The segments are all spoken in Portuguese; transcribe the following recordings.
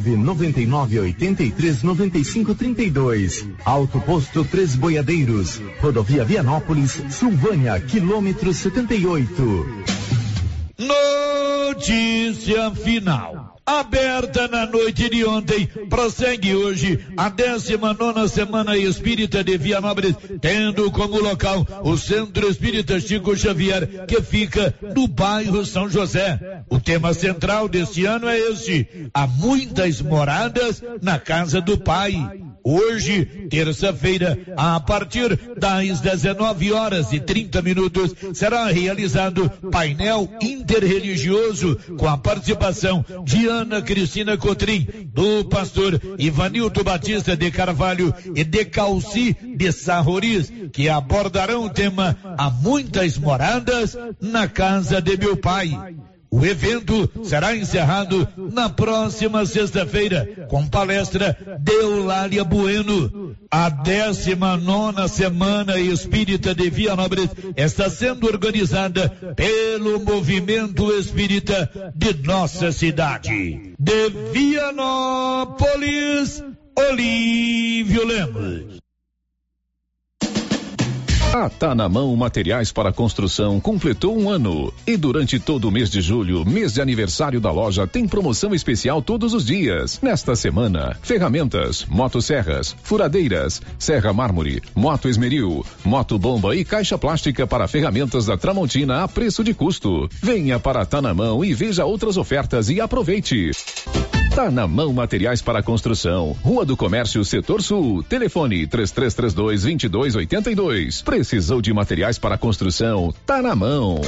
99 83 95 32. Alto Posto Três Boiadeiros. Rodovia Vianópolis, Silvânia, quilômetro 78. Notícia final. Aberta na noite de ontem, prossegue hoje a 19 semana espírita de Vianópolis, tendo como local o Centro Espírita Chico Xavier, que fica no bairro São José. O tema central deste ano é este: há muitas moradas na casa do Pai. Hoje, terça-feira, a partir das 19 horas e 30 minutos, será realizado painel interreligioso com a participação de Ana Cristina Cotrim, do pastor Ivanildo Batista de Carvalho e de Calci de Sarroris, que abordarão o tema Há muitas moradas na casa de meu pai. O evento será encerrado na próxima sexta-feira com palestra de Eulália Bueno. A 19 Semana Espírita de Vianópolis está sendo organizada pelo Movimento Espírita de nossa cidade. De Vianópolis, Olívio Lemos. A Tá na Mão Materiais para Construção completou um ano. E durante todo o mês de julho, mês de aniversário da loja, tem promoção especial todos os dias. Nesta semana, ferramentas, motosserras, furadeiras, serra mármore, moto esmeril, moto bomba e caixa plástica para ferramentas da Tramontina a preço de custo. Venha para Tá na Mão e veja outras ofertas e aproveite. Tá na mão materiais para construção. Rua do Comércio, Setor Sul. Telefone 3332 2282. Precisou de materiais para construção? Tá na mão.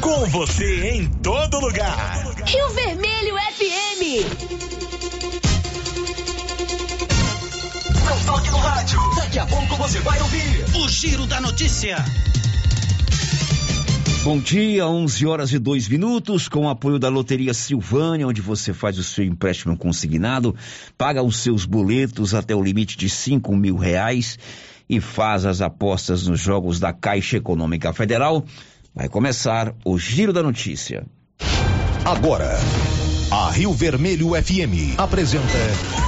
Com você em todo lugar. Rio Vermelho FM. Não toque no rádio. Daqui a pouco você vai ouvir o Giro da Notícia. Bom dia, 11 horas e 2 minutos, com o apoio da Loteria Silvânia, onde você faz o seu empréstimo consignado, paga os seus boletos até o limite de 5 mil reais e faz as apostas nos jogos da Caixa Econômica Federal. Vai começar o Giro da Notícia. Agora, a Rio Vermelho FM apresenta.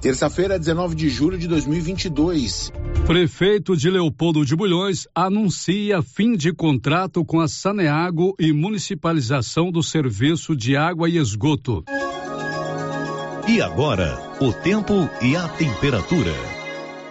Terça-feira, 19 de julho de 2022. Prefeito de Leopoldo de Bulhões anuncia fim de contrato com a Saneago e municipalização do serviço de água e esgoto. E agora, o tempo e a temperatura.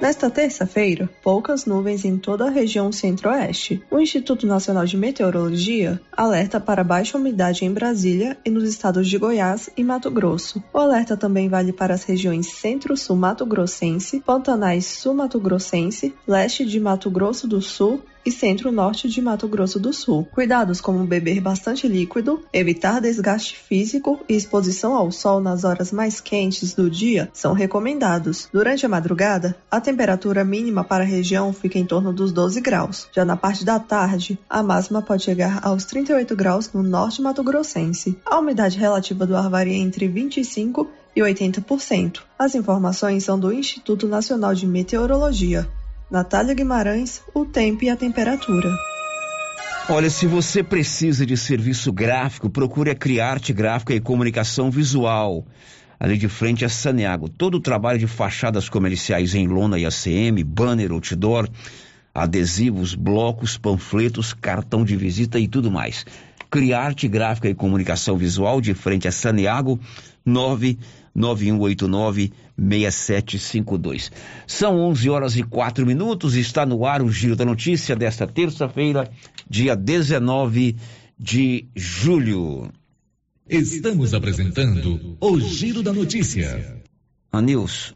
Nesta terça-feira, poucas nuvens em toda a região centro-oeste. O Instituto Nacional de Meteorologia alerta para baixa umidade em Brasília e nos estados de Goiás e Mato Grosso. O alerta também vale para as regiões centro-sul mato-grossense, Pantanais sul-mato grossense, leste de Mato Grosso do Sul e centro-norte de Mato Grosso do Sul. Cuidados como beber bastante líquido, evitar desgaste físico e exposição ao sol nas horas mais quentes do dia são recomendados. Durante a madrugada, a temperatura mínima para a região fica em torno dos 12 graus. Já na parte da tarde, a máxima pode chegar aos 38 graus no norte mato-grossense. A umidade relativa do ar varia entre 25 e 80%. As informações são do Instituto Nacional de Meteorologia. Natália Guimarães, o tempo e a temperatura. Olha, se você precisa de serviço gráfico, procure a Criarte Gráfica e Comunicação Visual. Ali de frente a Saneago. Todo o trabalho de fachadas comerciais em lona e ACM, banner, outdoor, adesivos, blocos, panfletos, cartão de visita e tudo mais. Criarte Gráfica e Comunicação Visual de frente a Saneago, 99189 6752. São 11 horas e 4 minutos. Está no ar o Giro da Notícia desta terça-feira, dia 19 de julho. Estamos apresentando o Giro da Notícia. Anils.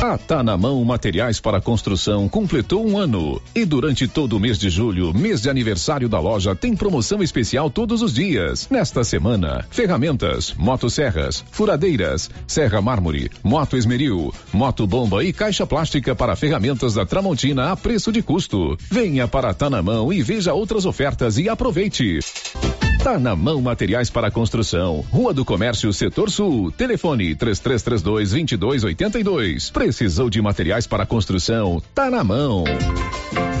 A Tá na Mão Materiais para Construção completou um ano. E durante todo o mês de julho, mês de aniversário da loja, tem promoção especial todos os dias. Nesta semana, ferramentas, motosserras, furadeiras, serra mármore, moto esmeril, moto bomba e caixa plástica para ferramentas da Tramontina a preço de custo. Venha para Tá na Mão e veja outras ofertas e aproveite. Tá na mão materiais para construção. Rua do Comércio, Setor Sul. Telefone 3332 2282. Precisou de materiais para construção? Tá na mão.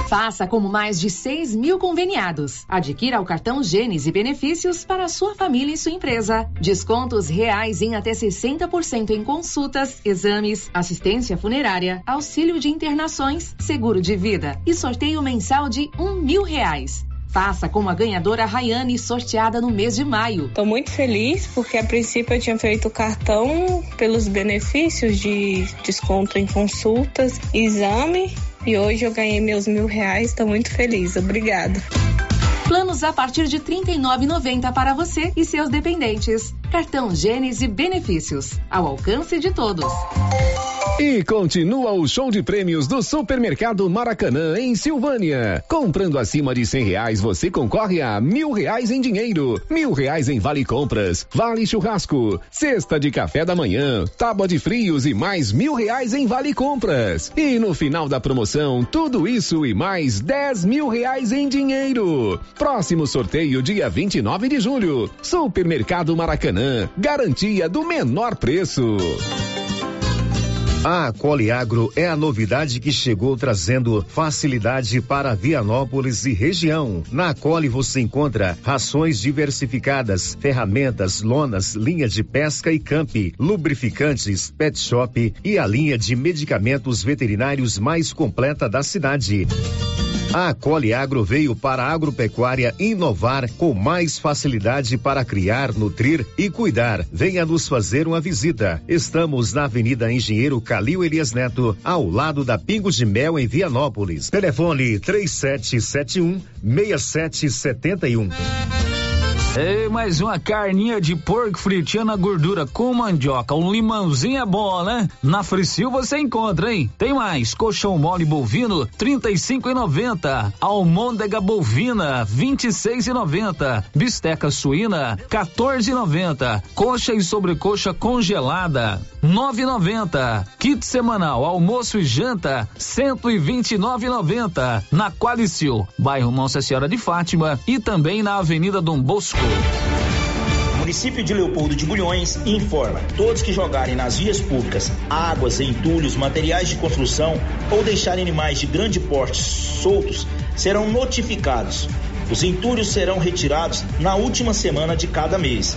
Faça como mais de 6 mil conveniados. Adquira o cartão Gênesis e benefícios para sua família e sua empresa. Descontos reais em até 60% em consultas, exames, assistência funerária, auxílio de internações, seguro de vida e sorteio mensal de um mil reais. Faça como a ganhadora Rayane, sorteada no mês de maio. Estou muito feliz porque a princípio eu tinha feito o cartão pelos benefícios de desconto em consultas, exame e hoje eu ganhei meus mil reais. Estou muito feliz. Obrigada. Planos a partir de R$ 39,90 para você e seus dependentes. Cartão Gênese Benefícios. Ao alcance de todos. E continua o show de prêmios do Supermercado Maracanã, em Silvânia. Comprando acima de cem reais, você concorre a mil reais em dinheiro, mil reais em vale compras, vale churrasco, cesta de café da manhã, tábua de frios e mais mil reais em vale compras. E no final da promoção, tudo isso e mais dez mil reais em dinheiro. Próximo sorteio, dia 29 de julho. Supermercado Maracanã, garantia do menor preço. A Coliagro é a novidade que chegou trazendo facilidade para Vianópolis e região. Na Coli você encontra rações diversificadas, ferramentas, lonas, linha de pesca e camp, lubrificantes, pet shop e a linha de medicamentos veterinários mais completa da cidade. A Cole Agro veio para a agropecuária inovar com mais facilidade para criar, nutrir e cuidar. Venha nos fazer uma visita. Estamos na Avenida Engenheiro Calil Elias Neto, ao lado da Pingo de Mel em Vianópolis. Telefone 3771 6771. Ei, mais uma carninha de porco fritinha na gordura com mandioca. Um limãozinho é bom, né? Na Fricil você encontra, hein? Tem mais. Colchão mole bovino, trinta e cinco e noventa. Almôndega bovina, vinte e seis e noventa. Bisteca suína, 14 e noventa. Coxa e sobrecoxa congelada, nove e noventa. Kit semanal, almoço e janta, cento e vinte e nove e noventa. Na Qualicil, bairro Nossa Senhora de Fátima e também na Avenida Dom Bosco. Município de Leopoldo de Bulhões informa: todos que jogarem nas vias públicas águas, entulhos, materiais de construção ou deixarem animais de grande porte soltos serão notificados. Os entulhos serão retirados na última semana de cada mês.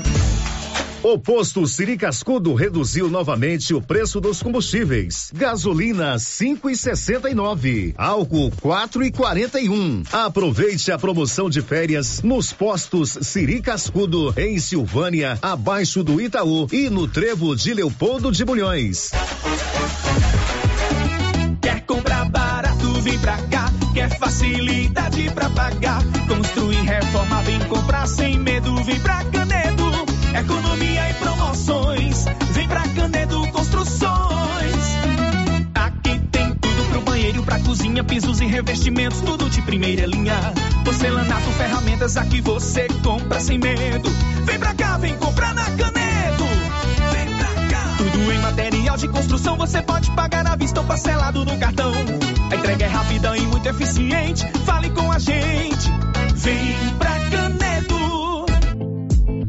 O posto Siri Cascudo reduziu novamente o preço dos combustíveis. Gasolina 5,69, álcool 4,41. Aproveite a promoção de férias nos postos Siri Cascudo em Silvânia, abaixo do Itaú e no Trevo de Leopoldo de Bulhões. Quer comprar barato, vem pra cá. Quer facilidade pra pagar. Construir, reforma, vem comprar sem medo, vem pra Canedo. Economia e promoções, vem pra Canedo Construções. Aqui tem tudo pro banheiro, pra cozinha, pisos e revestimentos, tudo de primeira linha. Porcelanato, ferramentas, aqui você compra sem medo. Vem pra cá, vem comprar na Canedo. Vem pra cá. Tudo em material de construção, você pode pagar à vista ou parcelado no cartão. A entrega é rápida e muito eficiente. Fale com a gente. Vem pra Canedo.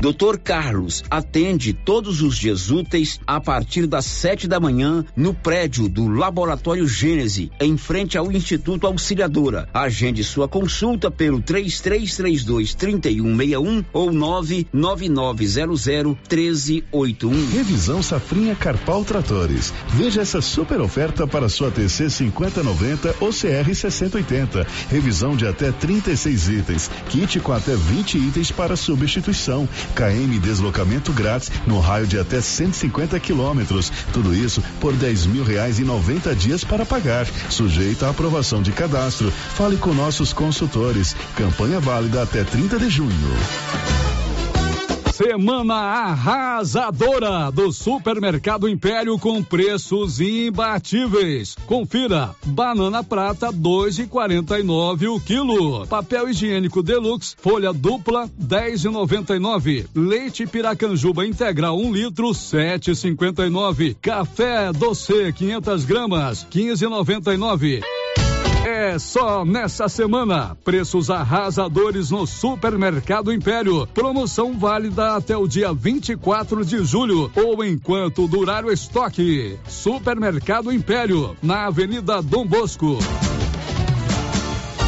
Dr. Carlos atende todos os dias úteis a partir das sete da manhã no prédio do Laboratório Gênese, em frente ao Instituto Auxiliadora. Agende sua consulta pelo 3332 3161 ou 99900 1381. Revisão Safrinha Carpal Tratores. Veja essa super oferta para sua TC 5090 ou CR 6080. Revisão de até 36 itens. Kit com até 20 itens para substituição. KM deslocamento grátis no raio de até 150 quilômetros. Tudo isso por 10 mil reais e 90 dias para pagar. Sujeito à aprovação de cadastro. Fale com nossos consultores. Campanha válida até 30 de junho. Semana arrasadora do Supermercado Império com preços imbatíveis. Confira: banana prata 2,49 o quilo. Papel higiênico deluxe folha dupla 10,99. Leite Piracanjuba integral 1 um litro 7,59. Café doce 500 gramas 15,99. É só nessa semana. Preços arrasadores no Supermercado Império. Promoção válida até o dia 24 de julho ou enquanto durar o estoque. Supermercado Império, na Avenida Dom Bosco.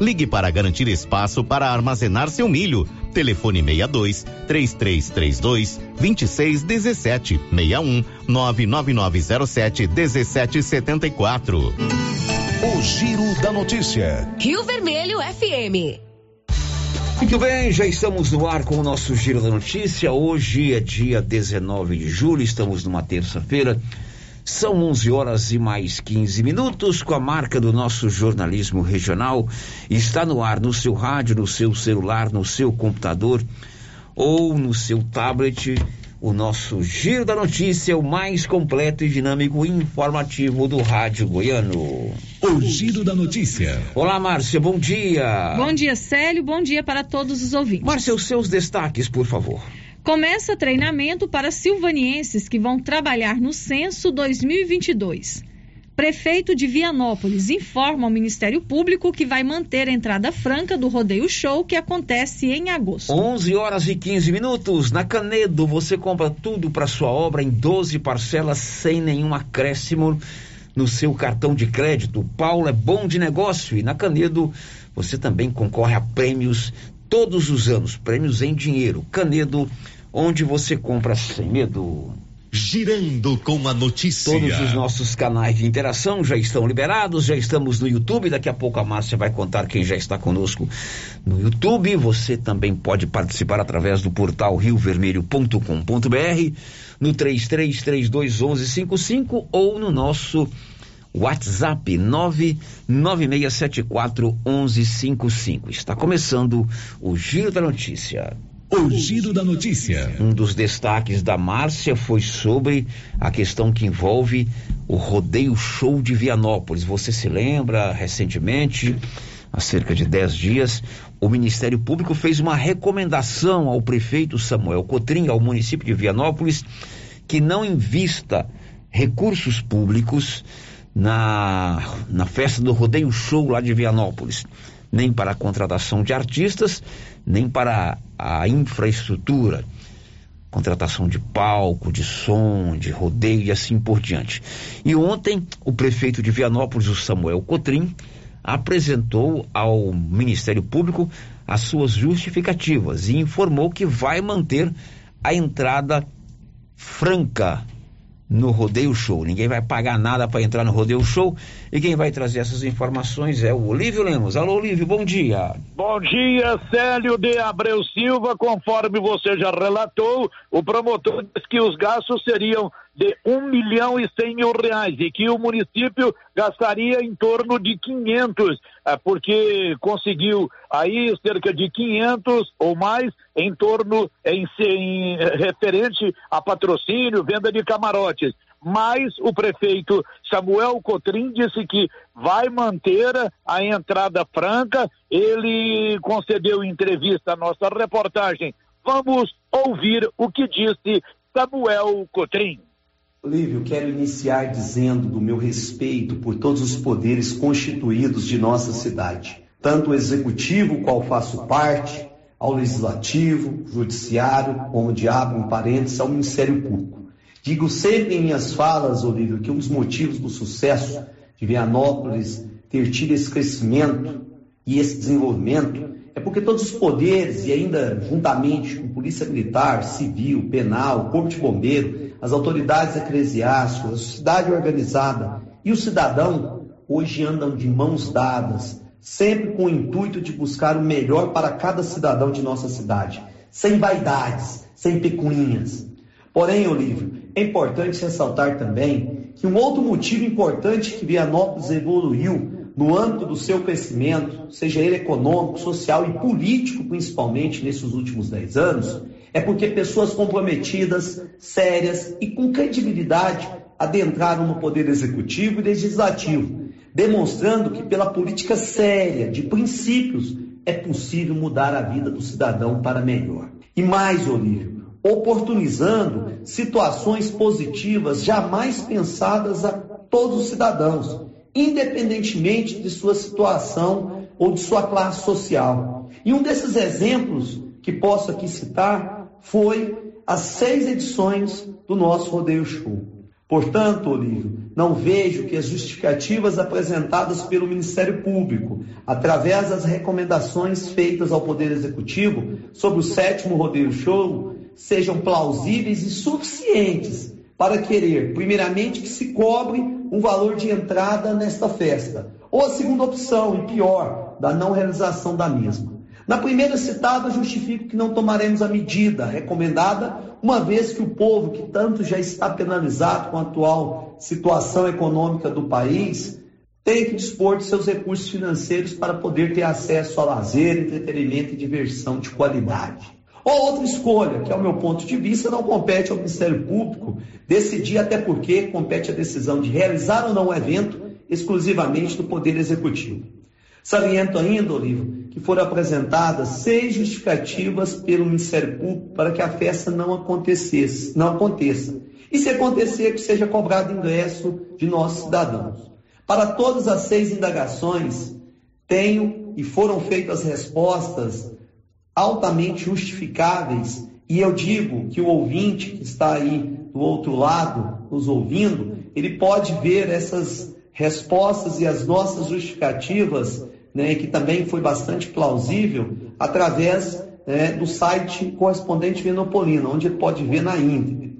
Ligue para garantir espaço para armazenar seu milho. Telefone 62 3332 2617 61 99907 1774. O Giro da Notícia. Rio Vermelho FM. Muito bem, já estamos no ar com o nosso Giro da Notícia. Hoje é dia 19 de julho, estamos numa terça-feira. São 11 horas e mais 15 minutos com a marca do nosso jornalismo regional. Está no ar no seu rádio, no seu celular, no seu computador ou no seu tablet. O nosso Giro da Notícia, o mais completo e dinâmico informativo do rádio goiano. O Giro da Notícia. Olá, Márcia, bom dia. Bom dia, Célio, bom dia para todos os ouvintes. Márcia, os seus destaques, por favor. Começa treinamento para silvanienses que vão trabalhar no censo 2022. Prefeito de Vianópolis informa ao Ministério Público que vai manter a entrada franca do Rodeio Show que acontece em agosto. 11 horas e 15 minutos. Na Canedo, você compra tudo para sua obra em 12 parcelas sem nenhum acréscimo no seu cartão de crédito. Paulo é bom de negócio e na Canedo você também concorre a prêmios todos os anos, prêmios em dinheiro. Canedo, onde você compra sem medo. Girando com a notícia. Todos os nossos canais de interação já estão liberados, já estamos no YouTube. Daqui a pouco a Márcia vai contar quem já está conosco no YouTube. Você também pode participar através do portal riovermelho.com.br, no 33321155 ou no nosso WhatsApp 996741155. Está começando o Giro da Notícia. O Giro da Notícia. Um dos destaques da Márcia foi sobre a questão que envolve o rodeio show de Vianópolis. Você se lembra, recentemente, há cerca de 10 dias, o Ministério Público fez uma recomendação ao prefeito Samuel Cotrim, ao município de Vianópolis, que não invista recursos públicos na, na festa do rodeio show lá de Vianópolis. Nem para a contratação de artistas, nem para a infraestrutura, contratação de palco, de som, de rodeio e assim por diante. E ontem, o prefeito de Vianópolis, o Samuel Cotrim, apresentou ao Ministério Público as suas justificativas e informou que vai manter a entrada franca no Rodeio Show. Ninguém vai pagar nada para entrar no Rodeio Show. E quem vai trazer essas informações é o Olívio Lemos. Alô, Olívio, bom dia. Bom dia, Célio de Abreu Silva. Conforme você já relatou, o promotor disse que os gastos seriam de um milhão e cem mil reais e que o município gastaria em torno de 500, é, porque conseguiu aí cerca de 500 ou mais em torno, em, em referente a patrocínio, venda de camarotes. Mas o prefeito Samuel Cotrim disse que vai manter a entrada franca. Ele concedeu entrevista à nossa reportagem. Vamos ouvir o que disse Samuel Cotrim. Olívio, quero iniciar dizendo do meu respeito por todos os poderes constituídos de nossa cidade, tanto o executivo, qual faço parte, ao legislativo, judiciário, como de abro um parênteses ao Ministério Público. Digo sempre em minhas falas, Olívio, que um dos motivos do sucesso de Vianópolis ter tido esse crescimento e esse desenvolvimento é porque todos os poderes, e ainda juntamente com Polícia Militar, Civil, Penal, Corpo de Bombeiro, as autoridades eclesiásticas, a sociedade organizada e o cidadão hoje andam de mãos dadas, sempre com o intuito de buscar o melhor para cada cidadão de nossa cidade, sem vaidades, sem pecuninhas. Porém, Olívio, é importante ressaltar também que um outro motivo importante que Vianópolis evoluiu no âmbito do seu crescimento, seja ele econômico, social e político, principalmente nesses últimos dez anos, é porque pessoas comprometidas, sérias e com credibilidade adentraram no poder executivo e legislativo, demonstrando que pela política séria, de princípios, é possível mudar a vida do cidadão para melhor. E mais, Olívio, oportunizando situações positivas jamais pensadas a todos os cidadãos, independentemente de sua situação ou de sua classe social. E um desses exemplos que posso aqui citar foi as seis edições do nosso Rodeio Show. Portanto, Olívio, não vejo que as justificativas apresentadas pelo Ministério Público, através das recomendações feitas ao Poder Executivo sobre o sétimo Rodeio Show, sejam plausíveis e suficientes para querer, primeiramente, que se cobre um valor de entrada nesta festa, ou a segunda opção, e pior, da não realização da mesma. Na primeira citada, justifico que não tomaremos a medida recomendada, uma vez que o povo, que tanto já está penalizado com a atual situação econômica do país, tem que dispor de seus recursos financeiros para poder ter acesso a lazer, entretenimento e diversão de qualidade. Ou outra escolha, que, ao meu ponto de vista, não compete ao Ministério Público decidir, até porque compete a decisão de realizar ou não o evento exclusivamente do Poder Executivo. Saliento ainda, Olívio, que foram apresentadas seis justificativas pelo Ministério Público para que a festa não acontecesse, não aconteça. E se acontecer, que seja cobrado ingresso de nossos cidadãos. Para todas as seis indagações, tenho e foram feitas respostas altamente justificáveis, e eu digo que o ouvinte que está aí do outro lado, nos ouvindo, ele pode ver essas respostas e as nossas justificativas, né, que também foi bastante plausível, através é, do site correspondente Venopolina, onde ele pode ver na íntegra.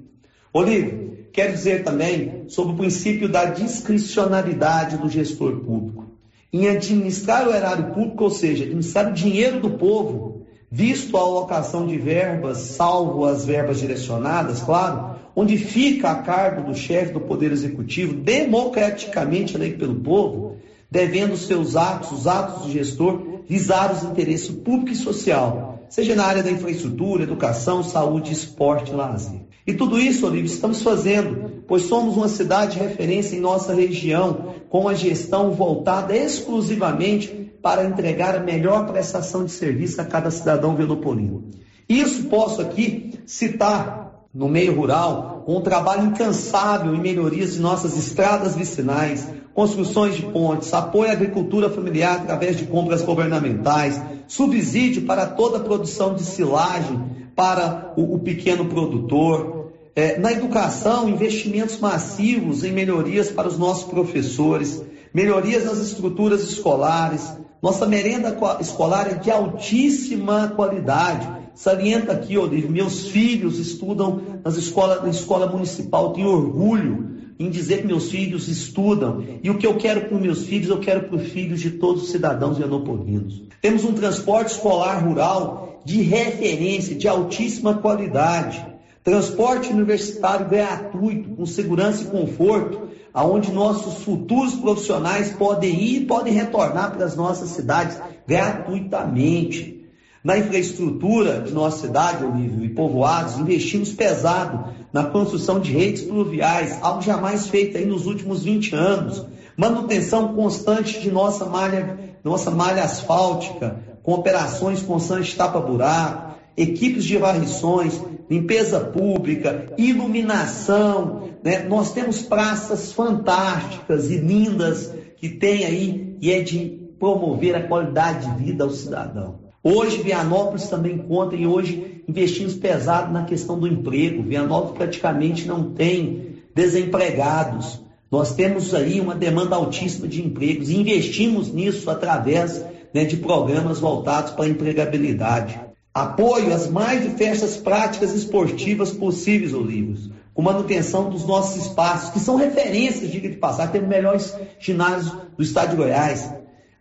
Olívio, quero dizer também sobre o princípio da discricionalidade do gestor público. Em administrar o erário público, ou seja, administrar o dinheiro do povo, visto a alocação de verbas, salvo as verbas direcionadas, claro, onde fica a cargo do chefe do Poder Executivo, democraticamente eleito pelo povo, devendo seus atos, os atos do gestor, visar os interesses público e social, seja na área da infraestrutura, educação, saúde, esporte e lazer. E tudo isso, Olívio, estamos fazendo, pois somos uma cidade de referência em nossa região, com a gestão voltada exclusivamente para entregar a melhor prestação de serviço a cada cidadão velopolino. Isso posso aqui citar no meio rural, com um trabalho incansável em melhorias de nossas estradas vicinais, construções de pontes, apoio à agricultura familiar através de compras governamentais, subsídio para toda a produção de silagem para o, o pequeno produtor, é, na educação, investimentos massivos em melhorias para os nossos professores, melhorias nas estruturas escolares, nossa merenda escolar é de altíssima qualidade. Salienta aqui, Olívio, meus filhos estudam nas escola, na escola municipal. Tenho orgulho em dizer que meus filhos estudam. E o que eu quero para meus filhos, eu quero para os filhos de todos os cidadãos vianopolinos. Temos um transporte escolar rural de referência, de altíssima qualidade. Transporte universitário gratuito, com segurança e conforto aonde nossos futuros profissionais podem ir e podem retornar para as nossas cidades gratuitamente. Na infraestrutura de nossa cidade, Olívio, e povoados, investimos pesado na construção de redes pluviais, algo jamais feito aí nos últimos 20 anos. Manutenção constante de nossa malha, nossa malha asfáltica, com operações constantes tapa-buraco, equipes de varrições, limpeza pública, iluminação. Né? Nós temos praças fantásticas e lindas que tem aí e é de promover a qualidade de vida ao cidadão. Hoje, Vianópolis também conta e hoje investimos pesado na questão do emprego. Vianópolis praticamente não tem desempregados. Nós temos aí uma demanda altíssima de empregos e investimos nisso através né, de programas voltados para a empregabilidade. Apoio às mais diversas práticas esportivas possíveis, Olivos, com manutenção dos nossos espaços, que são referências, diga de passar, temos melhores ginásios do estado de Goiás.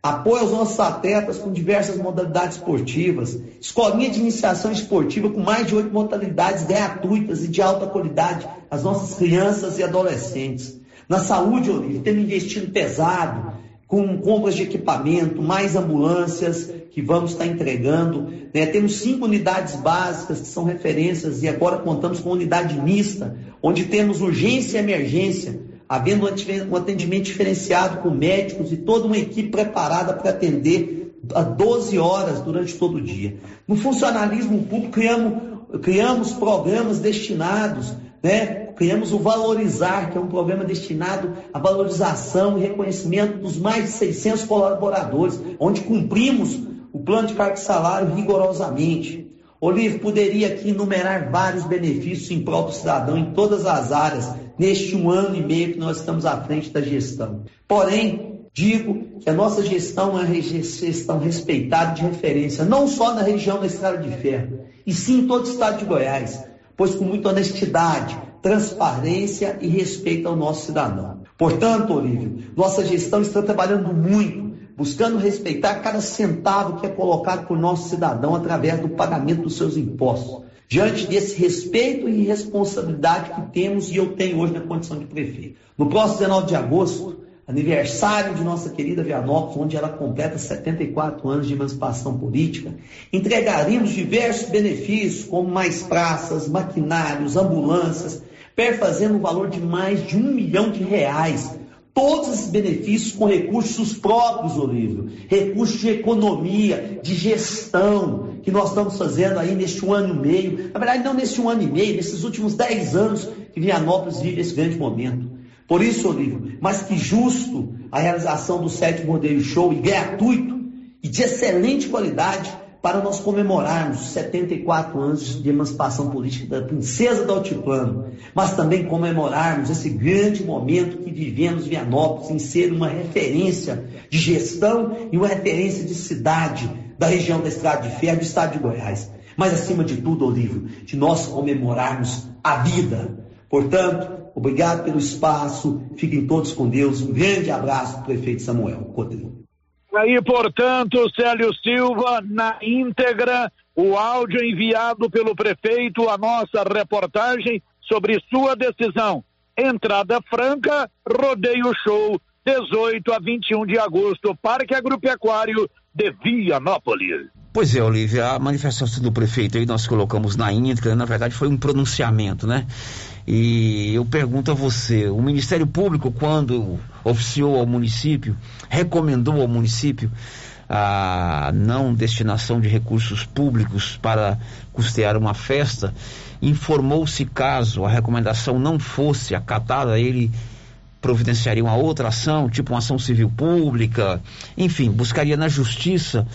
Apoio aos nossos atletas com diversas modalidades esportivas. Escolinha de iniciação esportiva com mais de oito modalidades gratuitas e de alta qualidade às nossas crianças e adolescentes. Na saúde, Olívio, temos investido pesado com compras de equipamento, mais ambulâncias que vamos estar entregando. Né? Temos cinco unidades básicas que são referências e agora contamos com unidade mista, onde temos urgência e emergência, havendo um atendimento diferenciado com médicos e toda uma equipe preparada para atender a 12 horas durante todo o dia. No funcionalismo público, criamos, criamos programas destinados né, criamos o Valorizar, que é um programa destinado à valorização e reconhecimento dos mais de 600 colaboradores, onde cumprimos o plano de cargo e salário rigorosamente. Olívio, poderia aqui enumerar vários benefícios em prol do cidadão em todas as áreas, neste um ano e meio que nós estamos à frente da gestão. Porém, digo que a nossa gestão é uma gestão respeitada de referência, não só na região da Estrada de Ferro, e sim em todo o estado de Goiás, pois com muita honestidade, transparência e respeito ao nosso cidadão. Portanto, Olívio, nossa gestão está trabalhando muito, buscando respeitar cada centavo que é colocado por nosso cidadão através do pagamento dos seus impostos. Diante desse respeito e responsabilidade que temos e eu tenho hoje na condição de prefeito. No próximo 19 de agosto, aniversário de nossa querida Vianópolis, onde ela completa 74 anos de emancipação política, entregaremos diversos benefícios, como mais praças, maquinários, ambulâncias, perfazendo o valor de mais de um milhão de reais. Todos esses benefícios com recursos próprios, Olívio, recursos de economia, de gestão, que nós estamos fazendo aí neste um ano e meio. Na verdade, não neste um ano e meio, nesses últimos dez anos que Vianópolis vive esse grande momento. Por isso, Olívio, mais que justo a realização do sétimo rodeio show e gratuito e de excelente qualidade para nós comemorarmos os 74 anos de emancipação política da princesa do Altiplano, mas também comemorarmos esse grande momento que vivemos em Vianópolis em ser uma referência de gestão e uma referência de cidade da região da Estrada de Ferro do estado de Goiás. Mas acima de tudo, Olívio, de nós comemorarmos a vida. Portanto, obrigado pelo espaço, fiquem todos com Deus. Um grande abraço prefeito Samuel Cotrim. Aí, portanto, Célio Silva, na íntegra, o áudio enviado pelo prefeito, a nossa reportagem sobre sua decisão. Entrada franca, rodeio show, 18 a 21 de agosto, Parque Agropecuário de Vianópolis. Pois é, Olivia, a manifestação do prefeito aí nós colocamos na íntegra, na verdade foi um pronunciamento, né? E eu pergunto a você, o Ministério Público, quando oficiou ao município, recomendou ao município a não destinação de recursos públicos para custear uma festa, informou-se caso a recomendação não fosse acatada, ele providenciaria uma outra ação, tipo uma ação civil pública, enfim, buscaria na justiça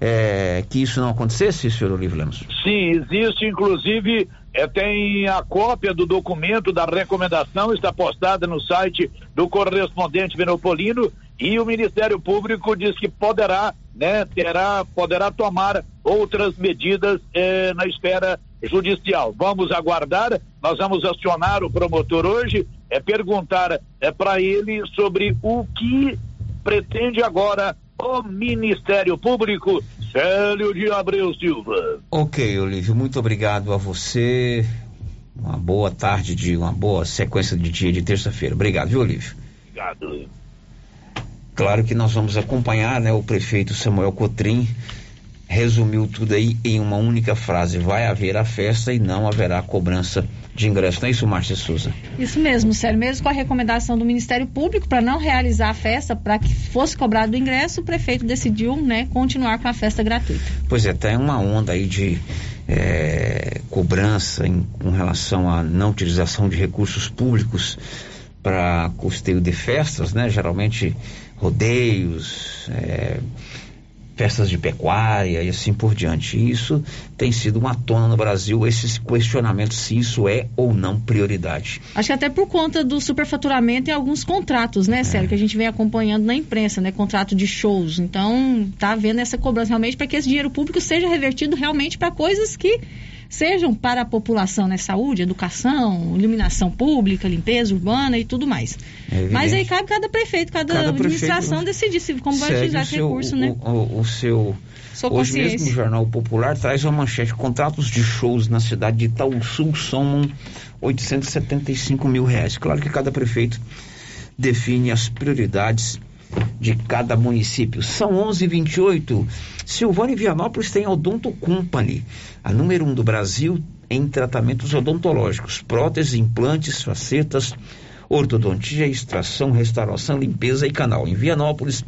é, que isso não acontecesse, senhor Olívio Lemos? Sim, existe inclusive é, tem a cópia do documento da recomendação, está postada no site do correspondente Venopolino e o Ministério Público diz que poderá, né, terá, poderá tomar outras medidas eh, na esfera judicial. Vamos aguardar, nós vamos acionar o promotor hoje, é perguntar é, para ele sobre o que pretende agora o Ministério Público Célio de Abreu Silva. Ok, Olívio, muito obrigado a você. Uma boa tarde de uma boa sequência de dia de terça-feira. Obrigado, viu, Olívio? Obrigado. Claro que nós vamos acompanhar, né, o prefeito Samuel Cotrim resumiu tudo aí em uma única frase: vai haver a festa e não haverá cobrança de ingresso. Não é isso, Márcia Souza? Isso mesmo, sério. Mesmo com a recomendação do Ministério Público para não realizar a festa, para que fosse cobrado o ingresso, o prefeito decidiu né, continuar com a festa gratuita. Pois é, tem uma onda aí de é, cobrança em, com relação à não utilização de recursos públicos para custeio de festas, né? Geralmente rodeios. É, festas de pecuária e assim por diante. E isso tem sido uma tona no Brasil, esses questionamentos se isso é ou não prioridade. Acho que até por conta do superfaturamento e alguns contratos, né, é. Sérgio, que a gente vem acompanhando na imprensa, né, contrato de shows. Então, tá havendo essa cobrança realmente para que esse dinheiro público seja revertido realmente para coisas que sejam para a população, né? Saúde, educação, iluminação pública, limpeza urbana e tudo mais. É Mas aí cabe cada prefeito, cada, cada administração prefeito decidir como vai utilizar esse recurso, o, né? O, o seu. Sua Hoje mesmo o Jornal Popular traz uma manchete: contratos de shows na cidade de Itaúsul somam 875 mil reais. Claro que cada prefeito define as prioridades de cada município. São 11:28. Silvânia e Vianópolis tem Odonto Company, a número um do Brasil em tratamentos odontológicos, próteses, implantes, facetas, ortodontia, extração, restauração, limpeza e canal. Em Vianópolis,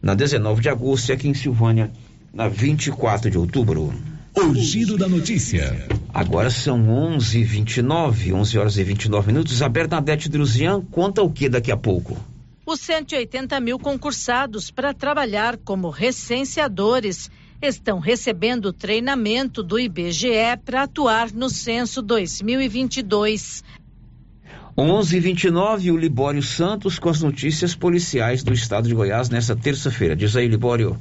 na 19 de agosto e aqui em Silvânia, na 24 de outubro. O giro da notícia. Agora são 11:29, 11 horas e 29 minutos. A Bernadette Druzian conta o que daqui a pouco? Os 180 mil concursados para trabalhar como recenseadores estão recebendo treinamento do IBGE para atuar no censo 2022. 11:29 o Libório Santos com as notícias policiais do estado de Goiás nessa terça-feira. Diz aí, Libório.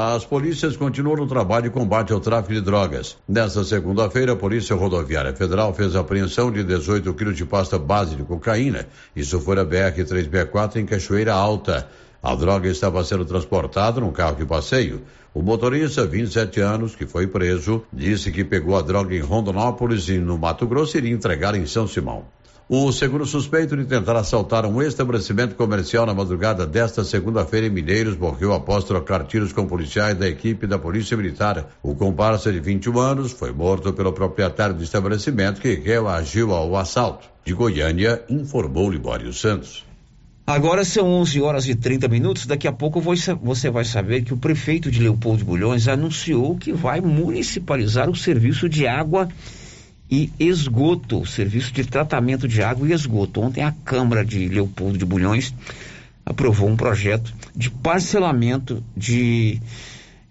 As polícias continuam no trabalho de combate ao tráfico de drogas. Nesta segunda-feira, a Polícia Rodoviária Federal fez a apreensão de 18 quilos de pasta base de cocaína. Isso foi a BR-364 em Cachoeira Alta. A droga estava sendo transportada num carro de passeio. O motorista, 27 anos, que foi preso, disse que pegou a droga em Rondonópolis e no Mato Grosso iria entregar em São Simão. O segundo suspeito de tentar assaltar um estabelecimento comercial na madrugada desta segunda-feira em Mineiros morreu após trocar tiros com policiais da equipe da Polícia Militar. O comparsa de 21 anos foi morto pelo proprietário do estabelecimento que reagiu ao assalto. De Goiânia, informou Libório Santos. Agora são 11 horas e 30 minutos. Daqui a pouco você vai saber que o prefeito de Leopoldo Bulhões anunciou que vai municipalizar o serviço de água e esgoto, serviço de tratamento de água e esgoto. Ontem a Câmara de Leopoldo de Bulhões aprovou um projeto de parcelamento de.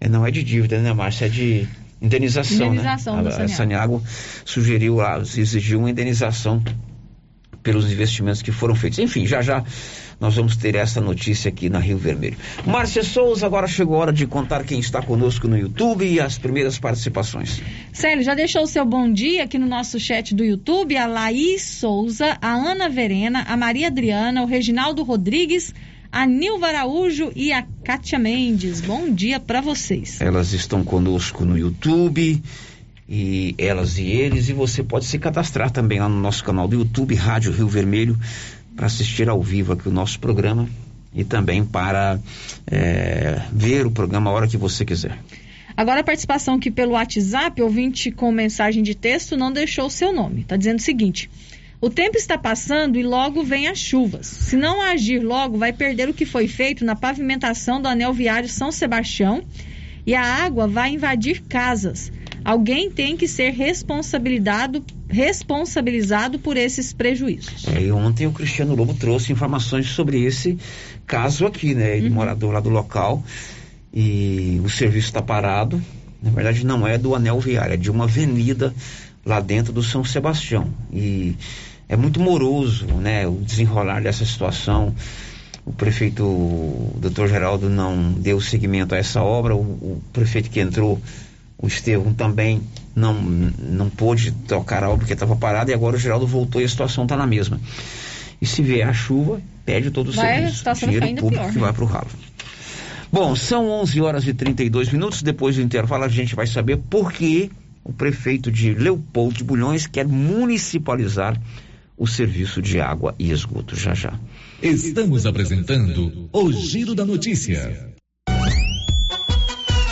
É, não é de dívida, né, Márcia? É de indenização, indenização né? A, a Saniago sugeriu, exigiu uma indenização pelos investimentos que foram feitos. Enfim, já já nós vamos ter essa notícia aqui na Rio Vermelho. Márcia Souza, agora chegou a hora de contar quem está conosco no YouTube e as primeiras participações. Célio, já deixou o seu bom dia aqui no nosso chat do YouTube? A Laís Souza, a Ana Verena, a Maria Adriana, o Reginaldo Rodrigues, a Nilva Araújo e a Kátia Mendes. Bom dia para vocês. Elas estão conosco no YouTube e elas e eles, e você pode se cadastrar também lá no nosso canal do YouTube, Rádio Rio Vermelho para assistir ao vivo aqui o nosso programa e também para é, ver o programa a hora que você quiser. Agora a participação aqui pelo WhatsApp, ouvinte com mensagem de texto, não deixou o seu nome. Está dizendo o seguinte: o tempo está passando e logo vem as chuvas. Se não agir logo, vai perder o que foi feito na pavimentação do anel viário São Sebastião e a água vai invadir casas. Alguém tem que ser responsabilizado, responsabilizado por esses prejuízos. É, e ontem o Cristiano Lobo trouxe informações sobre esse caso aqui, né? Ele uhum. morador lá do local e o serviço está parado. Na verdade, não é do anel viário, é de uma avenida lá dentro do São Sebastião. E é muito moroso, né? O desenrolar dessa situação. O prefeito, o doutor Geraldo, não deu seguimento a essa obra. O, o prefeito que entrou o Estevão também não, não pôde tocar a obra porque estava parada e agora o Geraldo voltou e a situação está na mesma. E se vier a chuva, pede todo o vai, serviço. Situação Dinheiro ainda público pior, que né? vai para o ralo. Bom, são 11 horas e 32 minutos. Depois do intervalo, a gente vai saber por que o prefeito de Leopoldo de Bulhões quer municipalizar o serviço de água e esgoto. Já já. Estamos apresentando o Giro da Notícia.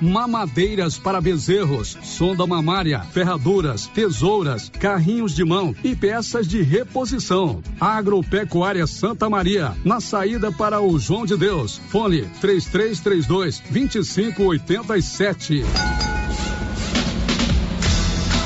mamadeiras para bezerros, sonda mamária, ferraduras, tesouras, carrinhos de mão e peças de reposição. Agropecuária Santa Maria, na saída para o João de Deus. Fone 3332 2587.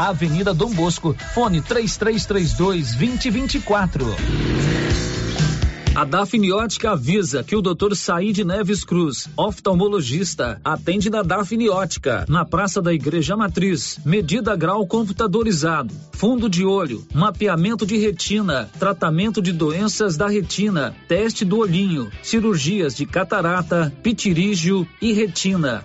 Avenida Dom Bosco, fone 3332 2024. A Dafniótica avisa que o Dr. Said Neves Cruz, oftalmologista, atende na Dafniótica, na Praça da Igreja Matriz. Medida grau computadorizado, fundo de olho, mapeamento de retina, tratamento de doenças da retina, teste do olhinho, cirurgias de catarata, pitirígio e retina.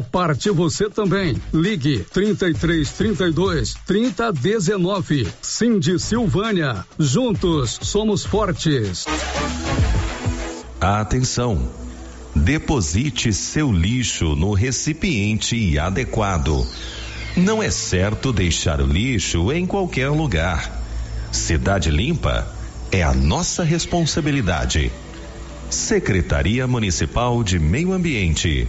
parte você também. Ligue 33 32 30 19. Cindy Silvânia. Juntos somos fortes. Atenção! Deposite seu lixo no recipiente adequado. Não é certo deixar o lixo em qualquer lugar. Cidade limpa é a nossa responsabilidade. Secretaria Municipal de Meio Ambiente.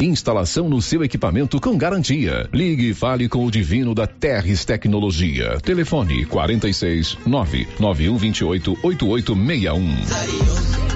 Instalação no seu equipamento com garantia. Ligue e fale com o Divino da Terres Tecnologia. Telefone 46 99128 8861.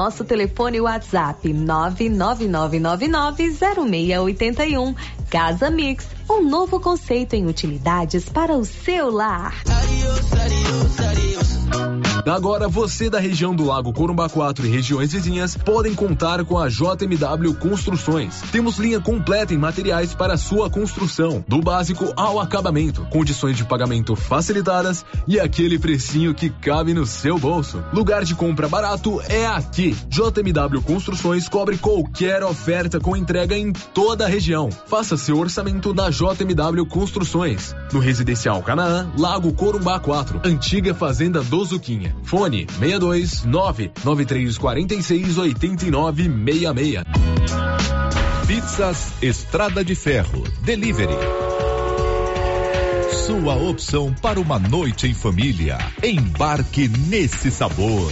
Nosso telefone WhatsApp 999990681. Casa Mix, um novo conceito em utilidades para o seu lar. Agora você da região do Lago Corumbá 4 e regiões vizinhas podem contar com a JMW Construções. Temos linha completa em materiais para sua construção, do básico ao acabamento, condições de pagamento facilitadas e aquele precinho que cabe no seu bolso. Lugar de compra barato é aqui. JMW Construções cobre qualquer oferta com entrega em toda a região. Faça seu orçamento na JMW Construções. No Residencial Canaã, Lago Corumbá 4, antiga Fazenda do Zuquinha. Fone 62 99346 8966. Pizzas Estrada de Ferro. Delivery. Sua opção para uma noite em família. Embarque nesse sabor.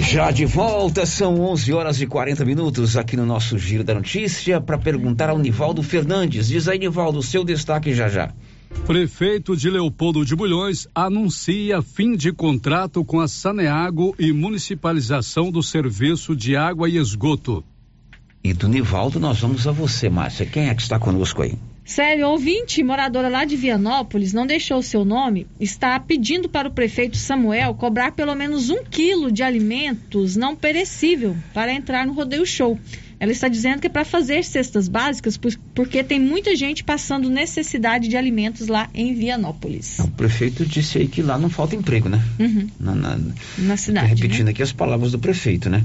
Já de volta, são 11 horas e 40 minutos aqui no nosso Giro da Notícia para perguntar ao Nivaldo Fernandes. Diz aí, Nivaldo, seu destaque já já. Prefeito de Leopoldo de Bulhões anuncia fim de contrato com a Saneago e municipalização do serviço de água e esgoto. E do Nivaldo nós vamos a você, Márcia. Quem é que está conosco aí? Sério, ouvinte, moradora lá de Vianópolis, não deixou o seu nome, está pedindo para o prefeito Samuel cobrar pelo menos um quilo de alimentos não perecível para entrar no Rodeio Show. Ela está dizendo que é para fazer cestas básicas, porque tem muita gente passando necessidade de alimentos lá em Vianópolis. O prefeito disse aí que lá não falta emprego, né? Uhum. Na, na, na cidade. Repetindo né? aqui as palavras do prefeito, né?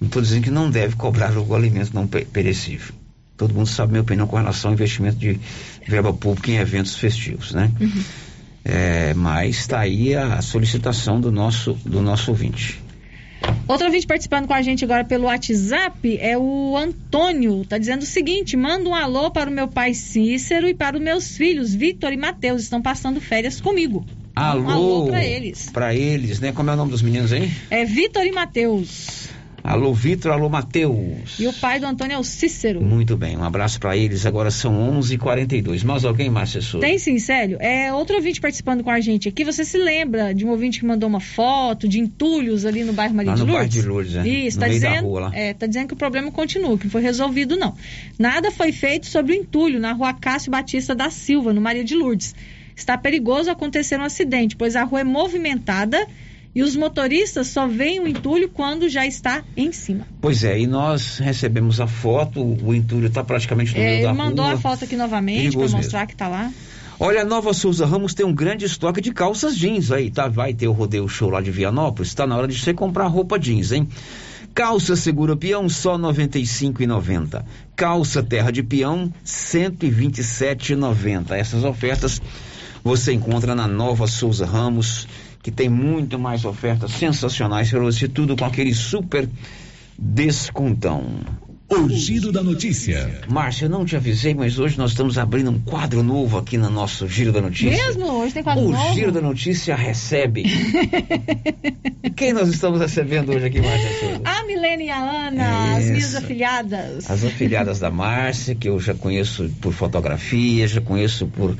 Não estou dizendo que não deve cobrar o alimento não perecível. Todo mundo sabe minha opinião com relação ao investimento de verba pública em eventos festivos, né? Uhum. É, mas está aí a solicitação do nosso, do nosso ouvinte. Outro ouvinte participando com a gente agora pelo WhatsApp é o Antônio. Tá dizendo o seguinte: manda um alô para o meu pai Cícero e para os meus filhos, Vitor e Matheus. Estão passando férias comigo. Alô, um alô para eles. Para eles, né? Como é o nome dos meninos aí? É Vitor e Matheus. Alô, Vitor, alô, Matheus. E o pai do Antônio é o Cícero. Muito bem, um abraço para eles. Agora são 11:42. h 42 Mais alguém, Márcia Souza? Tem sim, Célio. É outro ouvinte participando com a gente aqui. Você se lembra de um ouvinte que mandou uma foto de entulhos ali no bairro Maria lá de no Lourdes? bairro de Lourdes, é. Isso, no tá dizendo, rua lá. É, tá dizendo que o problema continua, que não foi resolvido, não. Nada foi feito sobre o entulho na rua Cássio Batista da Silva, no Maria de Lourdes. Está perigoso acontecer um acidente, pois a rua é movimentada e os motoristas só veem o entulho quando já está em cima. Pois é, e nós recebemos a foto, o entulho está praticamente no É, meio ele da mandou rua. a foto aqui novamente para mostrar mesmo. que tá lá. Olha, a Nova Souza Ramos tem um grande estoque de calças jeans aí, tá? Vai ter o rodeio show lá de Vianópolis, está na hora de você comprar roupa jeans, hein? Calça segura peão só R$ 95,90. Calça terra de peão R$ 127,90. Essas ofertas você encontra na Nova Souza Ramos, que tem muito mais ofertas sensacionais para você, tudo com aquele super descontão. O Giro da Notícia. Márcia, eu não te avisei, mas hoje nós estamos abrindo um quadro novo aqui no nosso Giro da Notícia. Mesmo? Hoje tem quadro o novo? Giro da Notícia recebe. Quem nós estamos recebendo hoje aqui, Márcia Souza? A Milene e a Ana, as minhas afilhadas. As afilhadas da Márcia, que eu já conheço por fotografia, já conheço por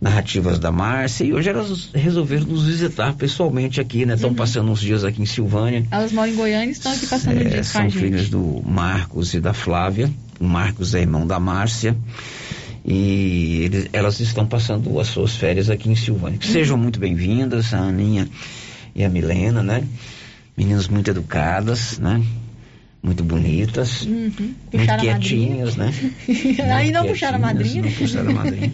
narrativas da Márcia, e hoje elas resolveram nos visitar pessoalmente aqui, né? Uhum. Estão passando uns dias aqui em Silvânia. Elas moram em Goiânia e estão aqui passando É, dia com a são filhas do Marcos e da Flávia. O Marcos é irmão da Márcia. E eles- elas estão passando as suas férias aqui em Silvânia. Que sejam muito bem-vindas, a Aninha e a Milena, né? Meninas muito educadas, né? Muito bonitas, Uhum. muito quietinhas, né? Aí não puxaram a madrinha. Não puxaram a madrinha.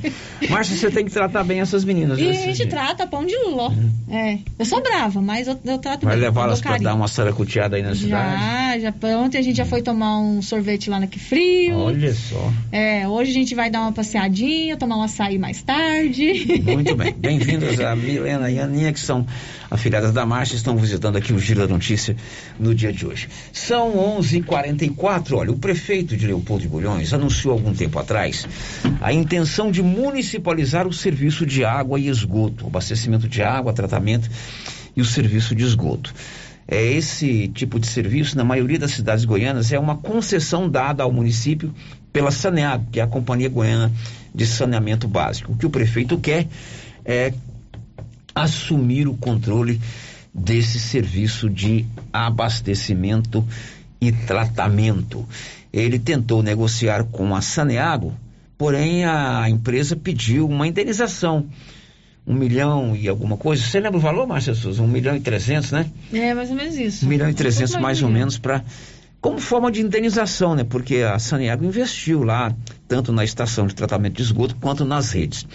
Márcia, você tem que tratar bem essas meninas. E a gente dias. trata pão de ló. É. Eu sou brava, mas eu, eu trato Vai levá-las carinho. dar uma saracuteada aí na cidade? Já, já. Ontem a gente já foi tomar um sorvete lá na Que Frio. Olha só. É, hoje a gente vai dar uma passeadinha, tomar um açaí mais tarde. Muito bem. Bem-vindas a Milena e a Aninha, que são afiliadas da Marcha, estão visitando aqui o Giro da Notícia no dia de hoje. São 11h44. Olha, o prefeito de Leopoldo de Bulhões anunciou algum tempo atrás a intenção de municipalizar o serviço de água e esgoto, abastecimento de água, tratamento e o serviço de esgoto. É esse tipo de serviço, na maioria das cidades goianas, é uma concessão dada ao município pela Saneago, que é a Companhia Goiana de Saneamento Básico. O que o prefeito quer é assumir o controle desse serviço de abastecimento e tratamento. Ele tentou negociar com a Saneago, porém a empresa pediu uma indenização. Um milhão e alguma coisa. Você lembra o valor, Márcia Souza? Um milhão e trezentos, né? É, mais ou menos isso. Um milhão e trezentos mais ou menos para como forma de indenização, né? Porque a Saneago investiu lá tanto na estação de tratamento de esgoto quanto nas redes.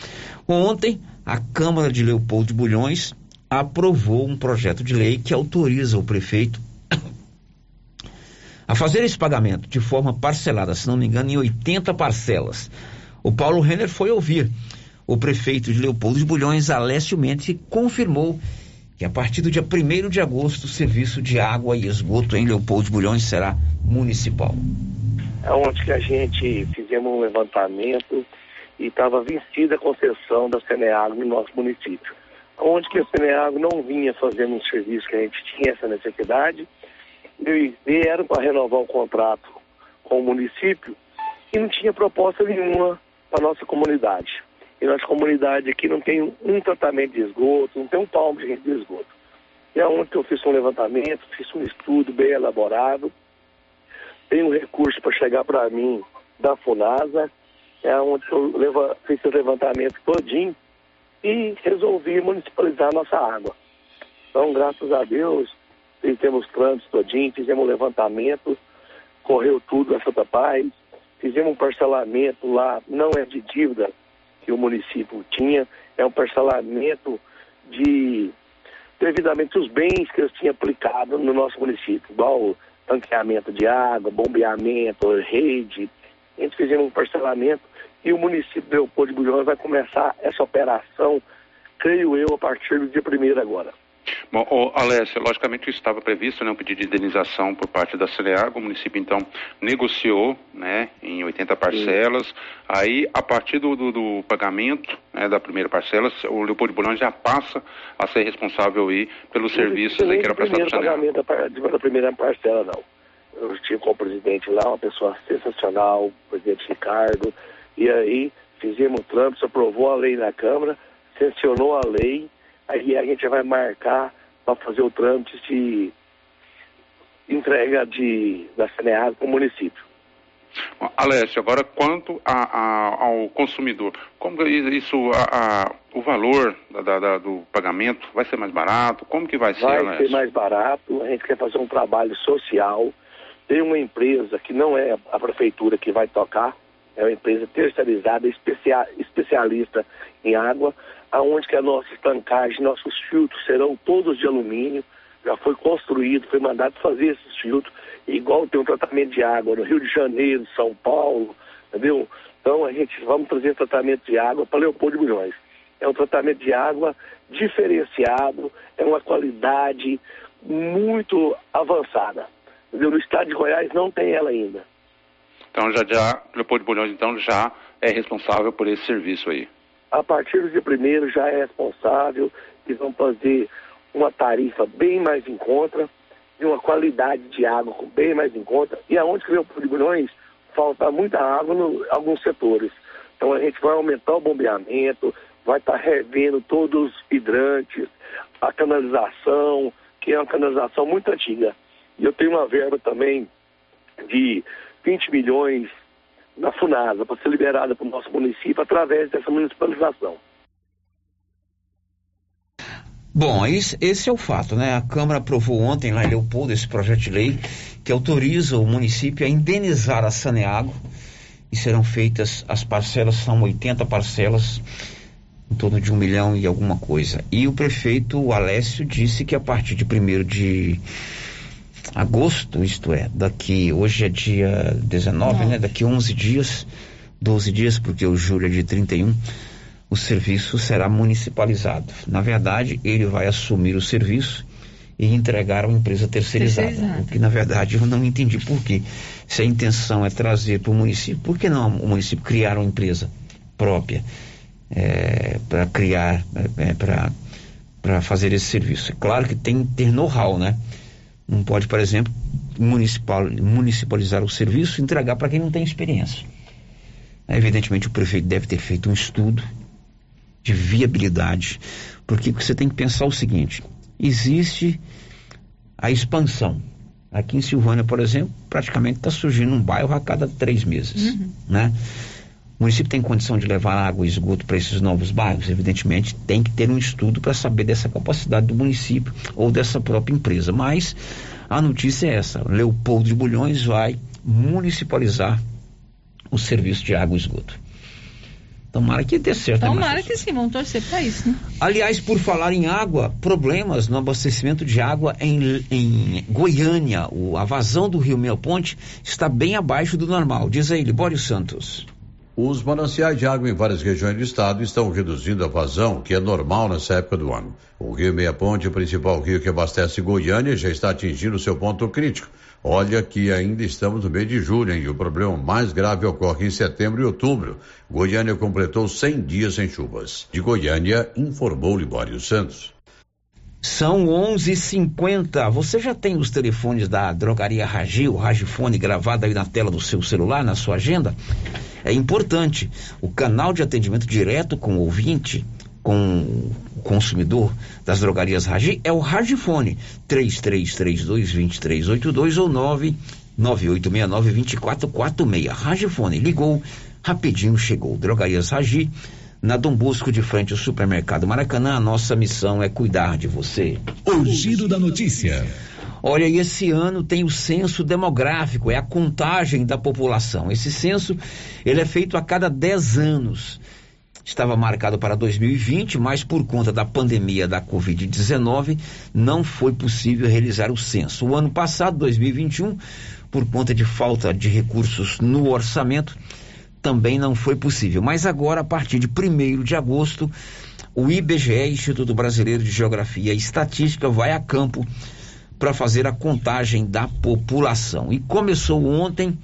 Ontem a Câmara de Leopoldo de Bulhões aprovou um projeto de lei que autoriza o prefeito a fazer esse pagamento de forma parcelada, se não me engano, em 80 parcelas. O Paulo Renner foi ouvir o prefeito de Leopoldo de Bulhões, Alessio Mendes, e confirmou que a partir do dia 1 de agosto o serviço de água e esgoto em Leopoldo de Bulhões será municipal. é onde que a gente fizemos um levantamento e estava vencida a concessão da Seneago no nosso município. Onde que a Seneago não vinha fazendo um serviço que a gente tinha essa necessidade, vieram para renovar o contrato com o município e não tinha proposta nenhuma para nossa comunidade. E nossa comunidade aqui não tem um tratamento de esgoto, não tem um palmo de esgoto. E é onde eu fiz um levantamento, fiz um estudo bem elaborado, tem um recurso para chegar para mim da FUNASA, é onde eu leva, fiz esse levantamento todinho e resolvi municipalizar a nossa água. Então, graças a Deus, fizemos trâmites todinho, fizemos levantamento, correu tudo a Santa Paz, fizemos um parcelamento lá, não é de dívida que o município tinha, é um parcelamento de devidamente os bens que eles tinham aplicado no nosso município, igual tanqueamento de água, bombeamento, rede. A gente fizemos um parcelamento e o município de Leopoldo de Bulhões vai começar essa operação, creio eu, a partir do dia 1 agora. Bom, ô, Alessia, logicamente isso estava previsto, né, um pedido de indenização por parte da Celeago, o município então negociou, né, em 80 parcelas, aí a partir do, do, do pagamento, né, da primeira parcela, o Leopoldo de Bulhões já passa a ser responsável aí pelos serviços aí que era prestado pela Celeago. pagamento da par- da primeira parcela, não. Eu estive com o presidente lá, uma pessoa sensacional, o presidente Ricardo, e aí fizemos o trâmite, aprovou a lei na Câmara, sancionou a lei, aí a gente vai marcar para fazer o trâmite de entrega de, da Saneago para o município. Alessio, agora quanto a- a- ao consumidor, como isso, a- o valor da- da- do pagamento vai ser mais barato? Como que vai ser, Vai Alessio? ser mais barato, a gente quer fazer um trabalho social. Tem uma empresa que não é a prefeitura que vai tocar, é uma empresa terceirizada, especia- especialista em água, aonde que a nossa estancagem, nossos filtros serão todos de alumínio, já foi construído, foi mandado fazer esses filtros, igual tem um tratamento de água no Rio de Janeiro, São Paulo, entendeu? Então a gente vamos trazer tratamento de água para Leopoldo de Bulhões. É um tratamento de água diferenciado, é uma qualidade muito avançada. Entendeu? No estado de Goiás não tem ela ainda. Então já já, Leopoldo de Bulhões então já é responsável por esse serviço aí. A partir dia primeiro já é responsável e vão fazer uma tarifa bem mais em conta, de uma qualidade de água bem mais em conta. E aonde que Leopoldo de Bulhões falta muita água em alguns setores. Então a gente vai aumentar o bombeamento, vai estar revendo todos os hidrantes, a canalização, que é uma canalização muito antiga. E eu tenho uma verba também de 20 milhões na FUNASA para ser liberada para o nosso município através dessa municipalização. Bom, esse, é o fato, né? A Câmara aprovou ontem lá em Leopoldo esse projeto de lei que autoriza o município a indenizar a Saneago e serão feitas as parcelas, são 80 parcelas, em torno de um milhão e alguma coisa. E o prefeito Alessio disse que a partir de 1 de agosto, isto é, daqui, hoje é dia 19, Não. né? Daqui 11 dias, 12 dias, porque o julho é de 31, o serviço será municipalizado. Na verdade, ele vai assumir o serviço e entregar a uma empresa terceirizada. terceirizada. O que, na verdade, eu não entendi por quê. Se a intenção é trazer para o município, por que não o município criar uma empresa própria é, para criar, é, é para fazer esse serviço? É claro que tem que ter know-how, né? Não pode, por exemplo, municipal, municipalizar o serviço e entregar para quem não tem experiência. Evidentemente, o prefeito deve ter feito um estudo de viabilidade, porque você tem que pensar o seguinte: existe a expansão. Aqui em Silvânia, por exemplo, praticamente está surgindo um bairro a cada três meses, uhum. né? O município tem condição de levar água e esgoto para esses novos bairros? Evidentemente, tem que ter um estudo para saber dessa capacidade do município ou dessa própria empresa. Mas a notícia é essa: Leopoldo de Bulhões vai municipalizar o serviço de água e esgoto. Tomara que dê certo. Né, Tomara né, que sim, vamos torcer para isso, né? Aliás, por falar em água, problemas no abastecimento de água em, em Goiânia. O, a vazão do rio Meia Ponte está bem abaixo do normal. Diz aí, Libório Santos. Os mananciais de água em várias regiões do estado estão reduzindo a vazão, que é normal nessa época do ano. O rio Meia Ponte, o principal rio que abastece Goiânia, já está atingindo seu ponto crítico. Olha que ainda estamos no mês de julho, hein? E o problema mais grave ocorre em setembro e outubro. Goiânia completou 100 dias sem chuvas. De Goiânia, informou Libório Santos. São 11:50. Você já tem os telefones da drogaria Ragi, o Ragifone gravado aí na tela do seu celular, na sua agenda? É importante. O canal de atendimento direto com o ouvinte com o consumidor das drogarias Ragi é o Ragifone 3332-2382 ou 99869-2446. Ragifone ligou, rapidinho chegou. Drogarias Ragi, na Dom Bosco de frente ao supermercado Maracanã, a nossa missão é cuidar de você. O giro da notícia. Olha, e esse ano tem o censo demográfico, é a contagem da população. Esse censo, ele é feito a cada 10 anos estava marcado para 2020, mas por conta da pandemia da Covid-19 não foi possível realizar o censo. O ano passado, 2021, por conta de falta de recursos no orçamento, também não foi possível. Mas agora, a partir de 1 de agosto, o IBGE, Instituto Brasileiro de Geografia e Estatística, vai a campo para fazer a contagem da população. E começou ontem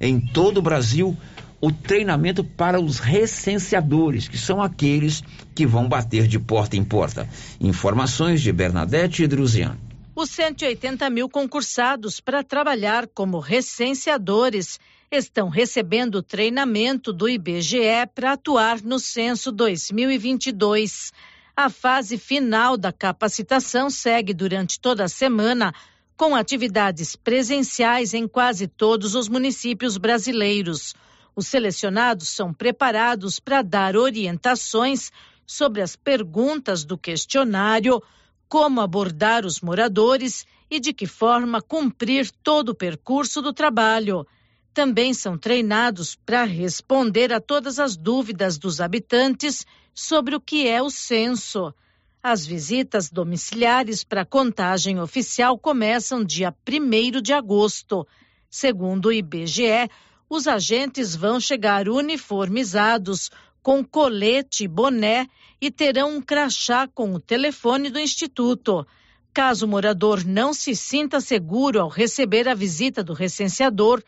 em todo o Brasil o treinamento para os recenseadores, que são aqueles que vão bater de porta em porta. Informações de Bernadette Druzian. Os 180 mil concursados para trabalhar como recenseadores estão recebendo treinamento do IBGE para atuar no censo 2022. A fase final da capacitação segue durante toda a semana, com atividades presenciais em quase todos os municípios brasileiros. Os selecionados são preparados para dar orientações sobre as perguntas do questionário, como abordar os moradores e de que forma cumprir todo o percurso do trabalho. Também são treinados para responder a todas as dúvidas dos habitantes sobre o que é o censo. As visitas domiciliares para contagem oficial começam dia 1 de agosto. Segundo o IBGE, os agentes vão chegar uniformizados, com colete e boné e terão um crachá com o telefone do Instituto. Caso o morador não se sinta seguro ao receber a visita do recenseador,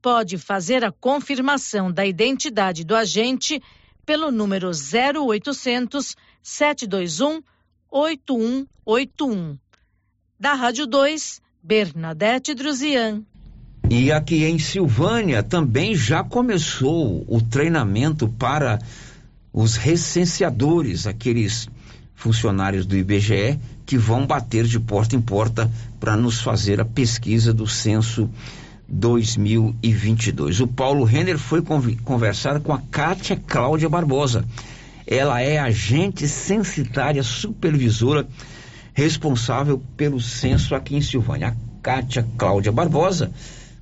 pode fazer a confirmação da identidade do agente pelo número 0800 721 8181. Da Rádio 2, Bernadette Druzian. E aqui em Silvânia também já começou o treinamento para os recenseadores, aqueles funcionários do IBGE que vão bater de porta em porta para nos fazer a pesquisa do censo 2022. O Paulo Renner foi conversar com a Kátia Cláudia Barbosa. Ela é agente censitária supervisora responsável pelo censo aqui em Silvânia. A Kátia Cláudia Barbosa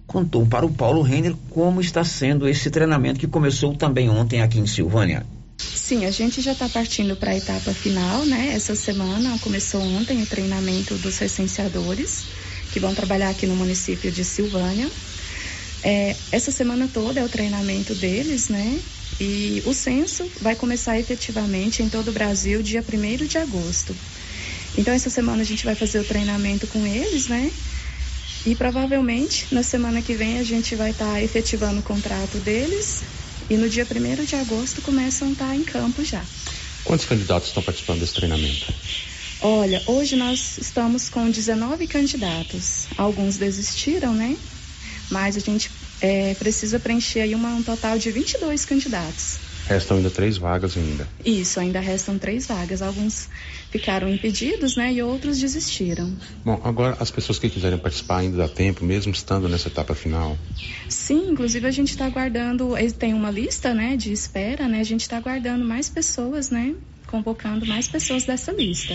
contou para o Paulo Renner como está sendo esse treinamento que começou também ontem aqui em Silvânia. Sim, a gente já está partindo para a etapa final, né? Essa semana começou ontem o treinamento dos recenseadores que vão trabalhar aqui no município de Silvânia. É, essa semana toda é o treinamento deles, né? E o censo vai começar efetivamente em todo o Brasil dia 1 de agosto. Então, essa semana a gente vai fazer o treinamento com eles, né? E provavelmente na semana que vem a gente vai estar tá efetivando o contrato deles e no dia 1 de agosto começam a estar tá em campo já. Quantos candidatos estão participando desse treinamento? Olha, hoje nós estamos com 19 candidatos. Alguns desistiram, né? Mas a gente é, precisa preencher aí uma, um total de 22 candidatos. Restam ainda três vagas ainda. Isso, ainda restam três vagas. Alguns ficaram impedidos, né? E outros desistiram. Bom, agora as pessoas que quiserem participar ainda dá tempo, mesmo estando nessa etapa final? Sim, inclusive a gente está aguardando, tem uma lista, né, de espera, né? A gente está aguardando mais pessoas, né? Convocando mais pessoas dessa lista.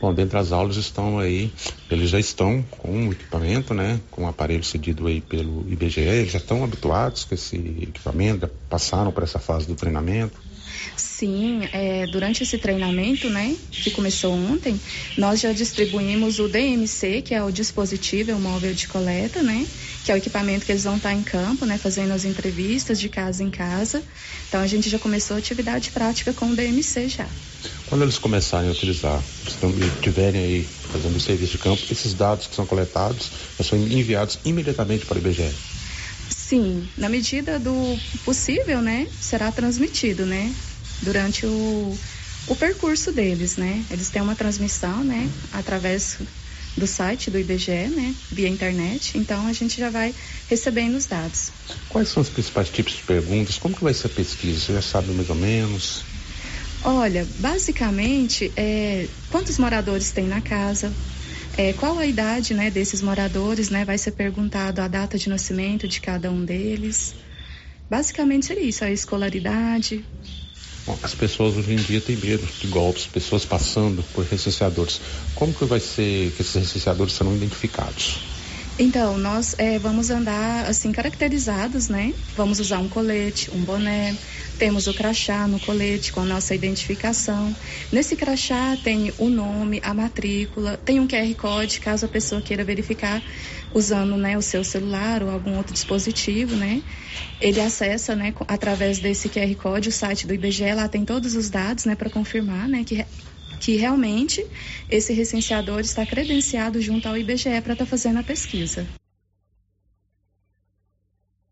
Bom, dentro das aulas estão aí, eles já estão com o equipamento, né, com o aparelho cedido aí pelo IBGE, eles já estão habituados com esse equipamento, já passaram por essa fase do treinamento. Sim, é, durante esse treinamento, né, que começou ontem, nós já distribuímos o DMC, que é o dispositivo, é o móvel de coleta, né, que é o equipamento que eles vão estar em campo, né, fazendo as entrevistas de casa em casa. Então a gente já começou a atividade prática com o DMC já. Quando eles começarem a utilizar, estiverem aí fazendo o serviço de campo, esses dados que são coletados são enviados imediatamente para o IBGE. Sim, na medida do possível, né, será transmitido, né, durante o, o percurso deles, né. Eles têm uma transmissão, né, através do site do IBGE, né, via internet. Então a gente já vai recebendo os dados. Quais são os principais tipos de perguntas? Como que vai ser a pesquisa? Você já sabe mais ou menos? Olha, basicamente, é, quantos moradores tem na casa? É, qual a idade né, desses moradores? Né, vai ser perguntado a data de nascimento de cada um deles. Basicamente seria isso, a escolaridade. As pessoas hoje em dia têm medo de golpes, pessoas passando por recenseadores. Como que vai ser que esses recenseadores serão identificados? Então, nós é, vamos andar assim caracterizados, né? Vamos usar um colete, um boné, temos o crachá no colete com a nossa identificação. Nesse crachá tem o nome, a matrícula, tem um QR Code caso a pessoa queira verificar usando né, o seu celular ou algum outro dispositivo, né? Ele acessa, né, através desse QR Code o site do IBGE, lá tem todos os dados, né, para confirmar, né, que que realmente esse recenseador está credenciado junto ao IBGE para estar tá fazendo a pesquisa.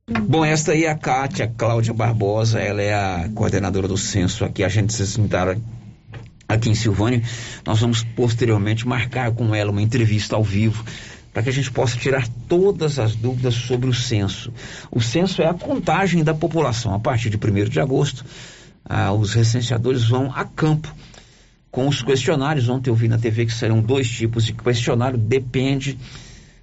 Bom, esta aí é a Kátia Cláudia Barbosa, ela é a coordenadora do censo aqui, a gente se sentaram aqui em Silvânia. Nós vamos posteriormente marcar com ela uma entrevista ao vivo para que a gente possa tirar todas as dúvidas sobre o censo. O censo é a contagem da população. A partir de 1 de agosto, ah, os recenseadores vão a campo com os questionários. Ontem eu vi na TV que serão dois tipos de questionário, depende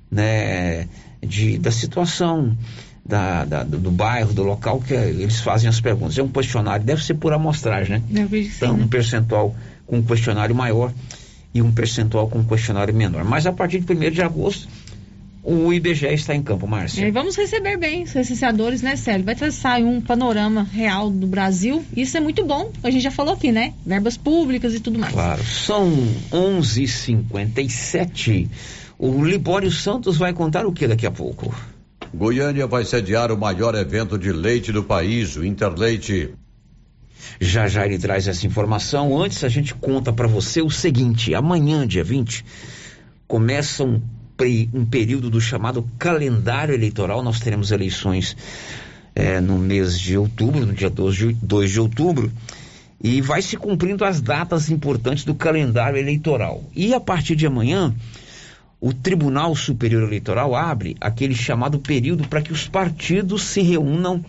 né, de, da situação da, da, do, do, bairro, do local que eles fazem as perguntas. É um questionário, deve ser por amostragem, né? Então, um percentual com um questionário maior e um percentual com um questionário menor. Mas a partir de 1 de agosto, o IBGE está em campo, Márcia. E vamos receber bem os licenciadores, né, Célio? Vai traçar um panorama real do Brasil. Isso é muito bom. A gente já falou aqui, né? Verbas públicas e tudo mais. Claro. São 11h57. O Libório Santos vai contar o que daqui a pouco? Goiânia vai sediar o maior evento de leite do país, o Interleite. Já já ele traz essa informação. Antes a gente conta para você o seguinte: amanhã, dia 20, começa um, um período do chamado calendário eleitoral. Nós teremos eleições é, no mês de outubro, no dia 2 de, 2 de outubro. E vai se cumprindo as datas importantes do calendário eleitoral. E a partir de amanhã, o Tribunal Superior Eleitoral abre aquele chamado período para que os partidos se reúnam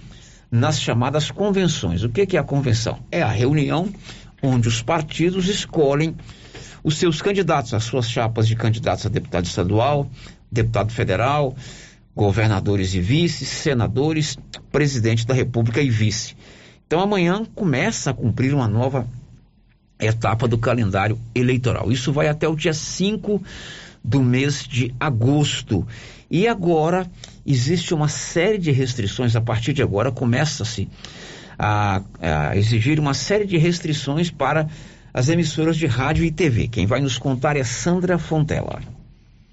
nas chamadas convenções. O que, que é a convenção? É a reunião onde os partidos escolhem os seus candidatos, as suas chapas de candidatos a deputado estadual, deputado federal, governadores e vices, senadores, presidente da República e vice. Então amanhã começa a cumprir uma nova etapa do calendário eleitoral. Isso vai até o dia 5 do mês de agosto. E agora existe uma série de restrições, a partir de agora começa-se a, a exigir uma série de restrições para as emissoras de rádio e TV. Quem vai nos contar é Sandra Fontela.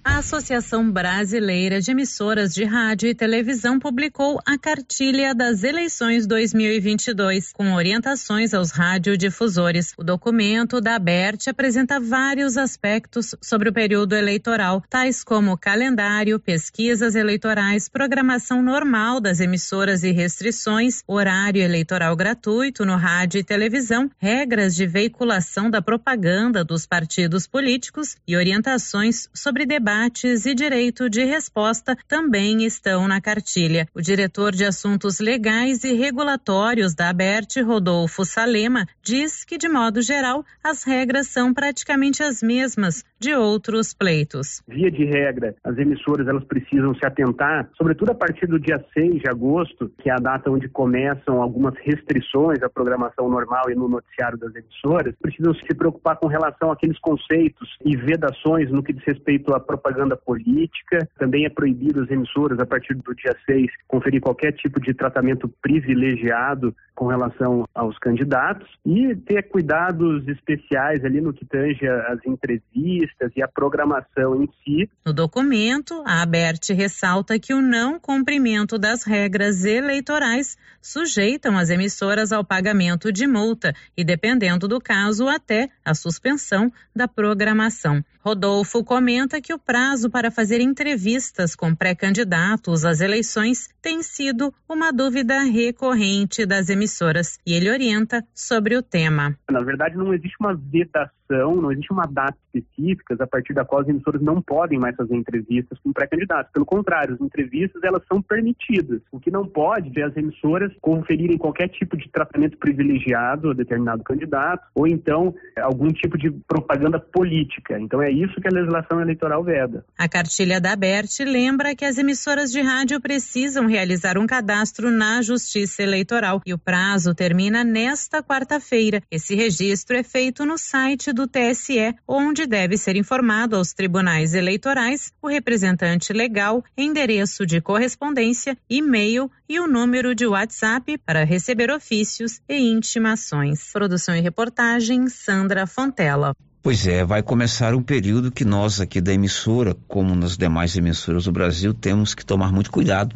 A Associação Brasileira de Emissoras de Rádio e Televisão publicou a cartilha das eleições 2022, com orientações aos radiodifusores. O documento da ABERT apresenta vários aspectos sobre o período eleitoral, tais como calendário, pesquisas eleitorais, programação normal das emissoras e restrições, horário eleitoral gratuito no rádio e televisão, regras de veiculação da propaganda dos partidos políticos e orientações sobre debate debates e direito de resposta também estão na cartilha. O diretor de Assuntos Legais e Regulatórios da ABERT, Rodolfo Salema, diz que, de modo geral, as regras são praticamente as mesmas de outros pleitos. Via de regra, as emissoras elas precisam se atentar, sobretudo a partir do dia 6 de agosto, que é a data onde começam algumas restrições à programação normal e no noticiário das emissoras, precisam se preocupar com relação àqueles conceitos e vedações no que diz respeito à propaganda política. Também é proibido as emissoras, a partir do dia 6, conferir qualquer tipo de tratamento privilegiado com relação aos candidatos e ter cuidados especiais ali no que tange as entrevistas e a programação em si. No documento, a ABERT ressalta que o não cumprimento das regras eleitorais sujeitam as emissoras ao pagamento de multa e, dependendo do caso, até a suspensão da programação. Rodolfo comenta que o prazo para fazer entrevistas com pré-candidatos às eleições tem sido uma dúvida recorrente das emissoras e ele orienta sobre o tema. Na verdade, não existe uma vedação não existe uma data específica a partir da qual as emissoras não podem mais fazer entrevistas com pré-candidatos. Pelo contrário, as entrevistas elas são permitidas. O que não pode é as emissoras conferirem qualquer tipo de tratamento privilegiado a determinado candidato ou então algum tipo de propaganda política. Então é isso que a legislação eleitoral veda. A cartilha da ABERT lembra que as emissoras de rádio precisam realizar um cadastro na Justiça Eleitoral e o prazo termina nesta quarta-feira. Esse registro é feito no site do TSE, onde deve ser informado aos tribunais eleitorais o representante legal, endereço de correspondência, e-mail e o número de WhatsApp para receber ofícios e intimações. Produção e reportagem Sandra Fontela. Pois é, vai começar um período que nós aqui da emissora, como nas demais emissoras do Brasil, temos que tomar muito cuidado.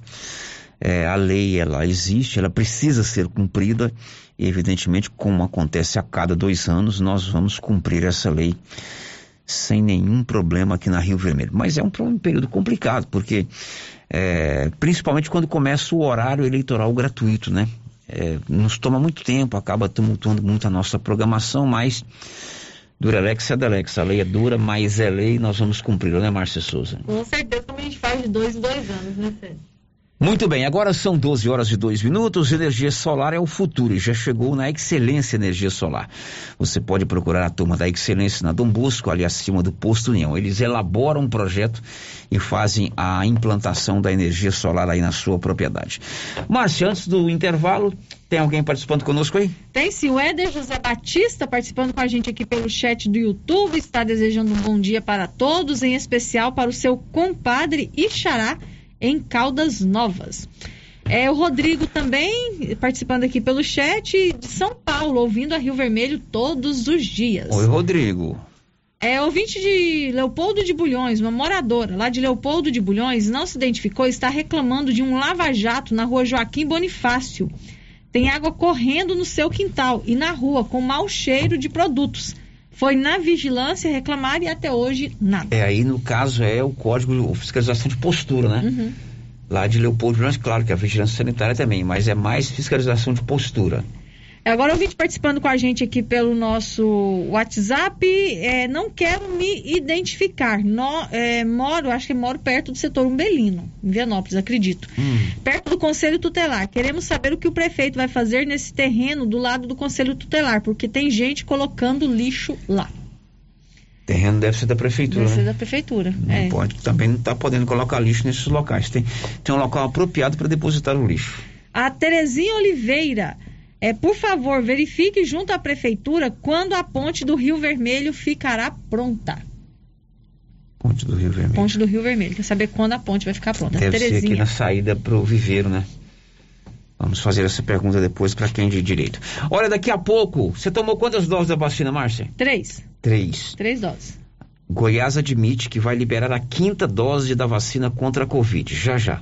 É, a lei, ela existe, ela precisa ser cumprida e, evidentemente, como acontece a cada dois anos, nós vamos cumprir essa lei sem nenhum problema aqui na Rio Vermelho. Mas é um, um período complicado, porque é, principalmente quando começa o horário eleitoral gratuito, né? É, nos toma muito tempo, acaba tumultuando muito a nossa programação, mas Duralex é Delex, a lei é dura, mas é lei, nós vamos cumprir, né, Márcia Souza? Com certeza, como a gente faz de dois em dois anos, né, Fê? Muito bem, agora são 12 horas e 2 minutos. Energia solar é o futuro e já chegou na Excelência Energia Solar. Você pode procurar a turma da Excelência na Dom Bosco, ali acima do Posto União. Eles elaboram um projeto e fazem a implantação da energia solar aí na sua propriedade. Márcia, antes do intervalo, tem alguém participando conosco aí? Tem sim, o Éder José Batista participando com a gente aqui pelo chat do YouTube. Está desejando um bom dia para todos, em especial para o seu compadre Ixará em Caldas Novas. É, o Rodrigo também participando aqui pelo chat de São Paulo, ouvindo a Rio Vermelho todos os dias. Oi, Rodrigo. É, ouvinte de Leopoldo de Bulhões, uma moradora lá de Leopoldo de Bulhões, não se identificou, está reclamando de um lava-jato na rua Joaquim Bonifácio. Tem água correndo no seu quintal e na rua, com mau cheiro de produtos. Foi na vigilância reclamar e até hoje nada. É, aí no caso é o código de fiscalização de postura, né? Uhum. Lá de Leopoldo Jones, claro que a vigilância sanitária também, mas é mais fiscalização de postura. Agora, o vídeo participando com a gente aqui pelo nosso WhatsApp, é, não quero me identificar. No, é, moro, acho que moro perto do setor Umbelino, em Vianópolis, acredito. Hum. Perto do Conselho Tutelar. Queremos saber o que o prefeito vai fazer nesse terreno do lado do Conselho Tutelar, porque tem gente colocando lixo lá. Terreno deve ser da prefeitura. Deve ser né? da prefeitura. Não é. pode, também não está podendo colocar lixo nesses locais. Tem, tem um local apropriado para depositar o lixo. A Terezinha Oliveira É, por favor, verifique junto à prefeitura quando a ponte do Rio Vermelho ficará pronta. Ponte do Rio Vermelho. Ponte do Rio Vermelho. Quer saber quando a ponte vai ficar pronta? Deve Terezinha. ser aqui na saída pro viveiro, né? Vamos fazer essa pergunta depois para quem de direito. Olha, daqui a pouco, você tomou quantas doses da vacina, Márcia? Três. Três. Três doses. Goiás admite que vai liberar a quinta dose da vacina contra a Covid. Já já.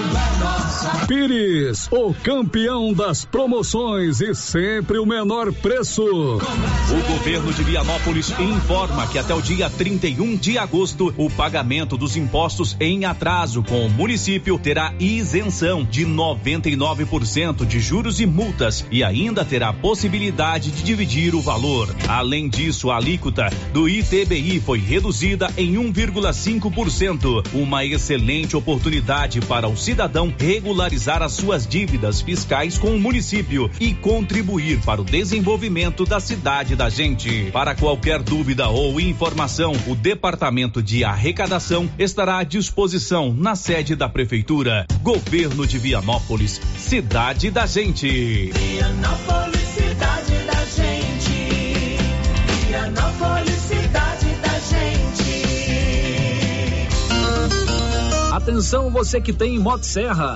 Pires, o campeão das promoções e sempre o menor preço. O governo de Vianópolis informa que até o dia 31 de agosto, o pagamento dos impostos em atraso com o município terá isenção de 99% de juros e multas e ainda terá possibilidade de dividir o valor. Além disso, a alíquota do ITBI foi reduzida em 1,5%, uma excelente oportunidade para o cidadão regularizar as suas dívidas fiscais com o município e contribuir para o desenvolvimento da cidade da gente. Para qualquer dúvida ou informação, o Departamento de Arrecadação estará à disposição na sede da Prefeitura. Governo de Vianópolis, cidade da gente. Vianópolis, cidade da gente. Vianópolis, Atenção você que tem Motosserra.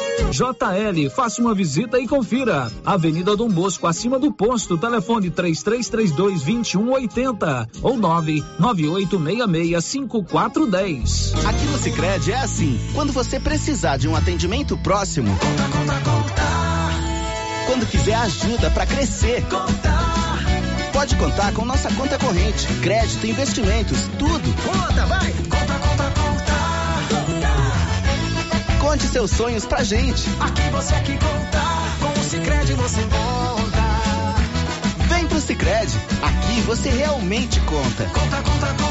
JL, faça uma visita e confira. Avenida Dom Bosco, acima do posto, telefone 3332 2180 ou 99866 5410. Aqui no Sicredi é assim, quando você precisar de um atendimento próximo, Conta, conta, conta. quando quiser ajuda para crescer, Conta. pode contar com nossa conta corrente, crédito, investimentos, tudo. Conta, vai. Conta, conta, conta. Conte seus sonhos pra gente. Aqui você aqui conta. Com o Cicred você conta. Vem pro Sicredi, aqui você realmente conta. Conta, conta, conta.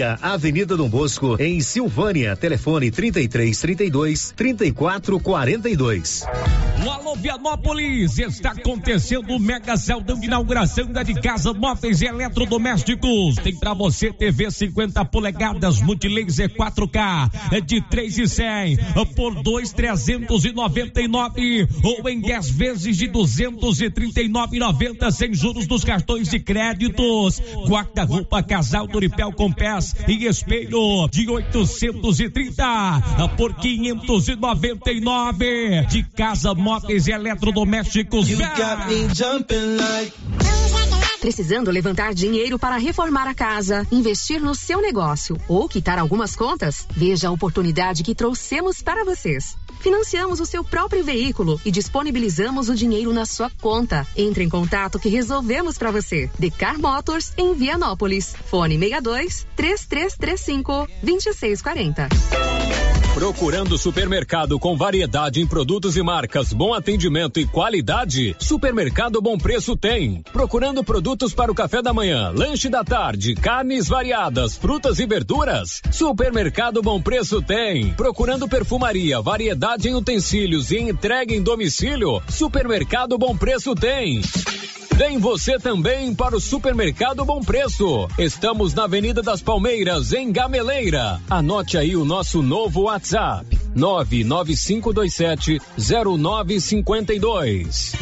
Avenida Dom Bosco em Silvânia. Telefone 33 32 34 42. No Alô Vianópolis está acontecendo o mega celdão de inauguração da de casa, móveis e eletrodomésticos. Tem para você TV 50 polegadas, multilaser 4K é de 3 e 100 por 2 399 ou em 10 vezes de 239,90 sem juros dos cartões de créditos. Guarda-roupa casal Doripel com pés e espelho de 830 por 599 de casa, móveis e eletrodomésticos. Precisando levantar dinheiro para reformar a casa, investir no seu negócio ou quitar algumas contas? Veja a oportunidade que trouxemos para vocês. Financiamos o seu próprio veículo e disponibilizamos o dinheiro na sua conta. Entre em contato que resolvemos para você. Decar Motors em Vianópolis. Fone 62 3335 2640. Procurando supermercado com variedade em produtos e marcas, bom atendimento e qualidade? Supermercado Bom Preço tem. Procurando produtos para o café da manhã, lanche da tarde, carnes variadas, frutas e verduras? Supermercado Bom Preço tem. Procurando perfumaria, variedade em utensílios e entrega em domicílio? Supermercado Bom Preço tem. Vem você também para o Supermercado Bom Preço. Estamos na Avenida das Palmeiras, em Gameleira. Anote aí o nosso novo WhatsApp: 99527 0952.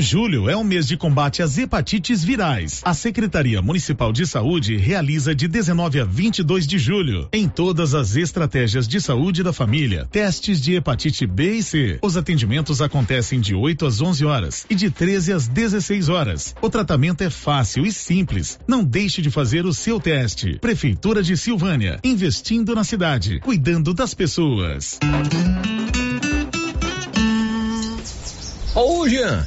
Julho é um mês de combate às hepatites virais. A Secretaria Municipal de Saúde realiza de 19 a 22 de julho, em todas as estratégias de saúde da família, testes de hepatite B e C. Os atendimentos acontecem de 8 às 11 horas e de 13 às 16 horas. O tratamento é fácil e simples. Não deixe de fazer o seu teste. Prefeitura de Silvânia, investindo na cidade, cuidando das pessoas. Ô, Jean.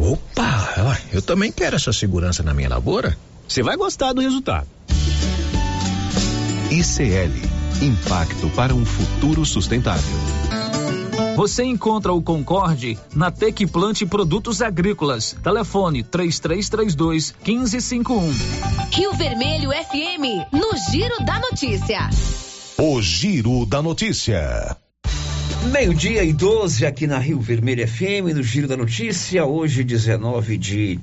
Opa, eu também quero essa segurança na minha lavoura. Você vai gostar do resultado. ICL Impacto para um futuro sustentável. Você encontra o Concorde na Tec Plante Produtos Agrícolas. Telefone 3332 1551. Rio Vermelho FM, no Giro da Notícia. O Giro da Notícia. Meio-dia e 12 aqui na Rio Vermelho FM, no Giro da Notícia. Hoje, 19 de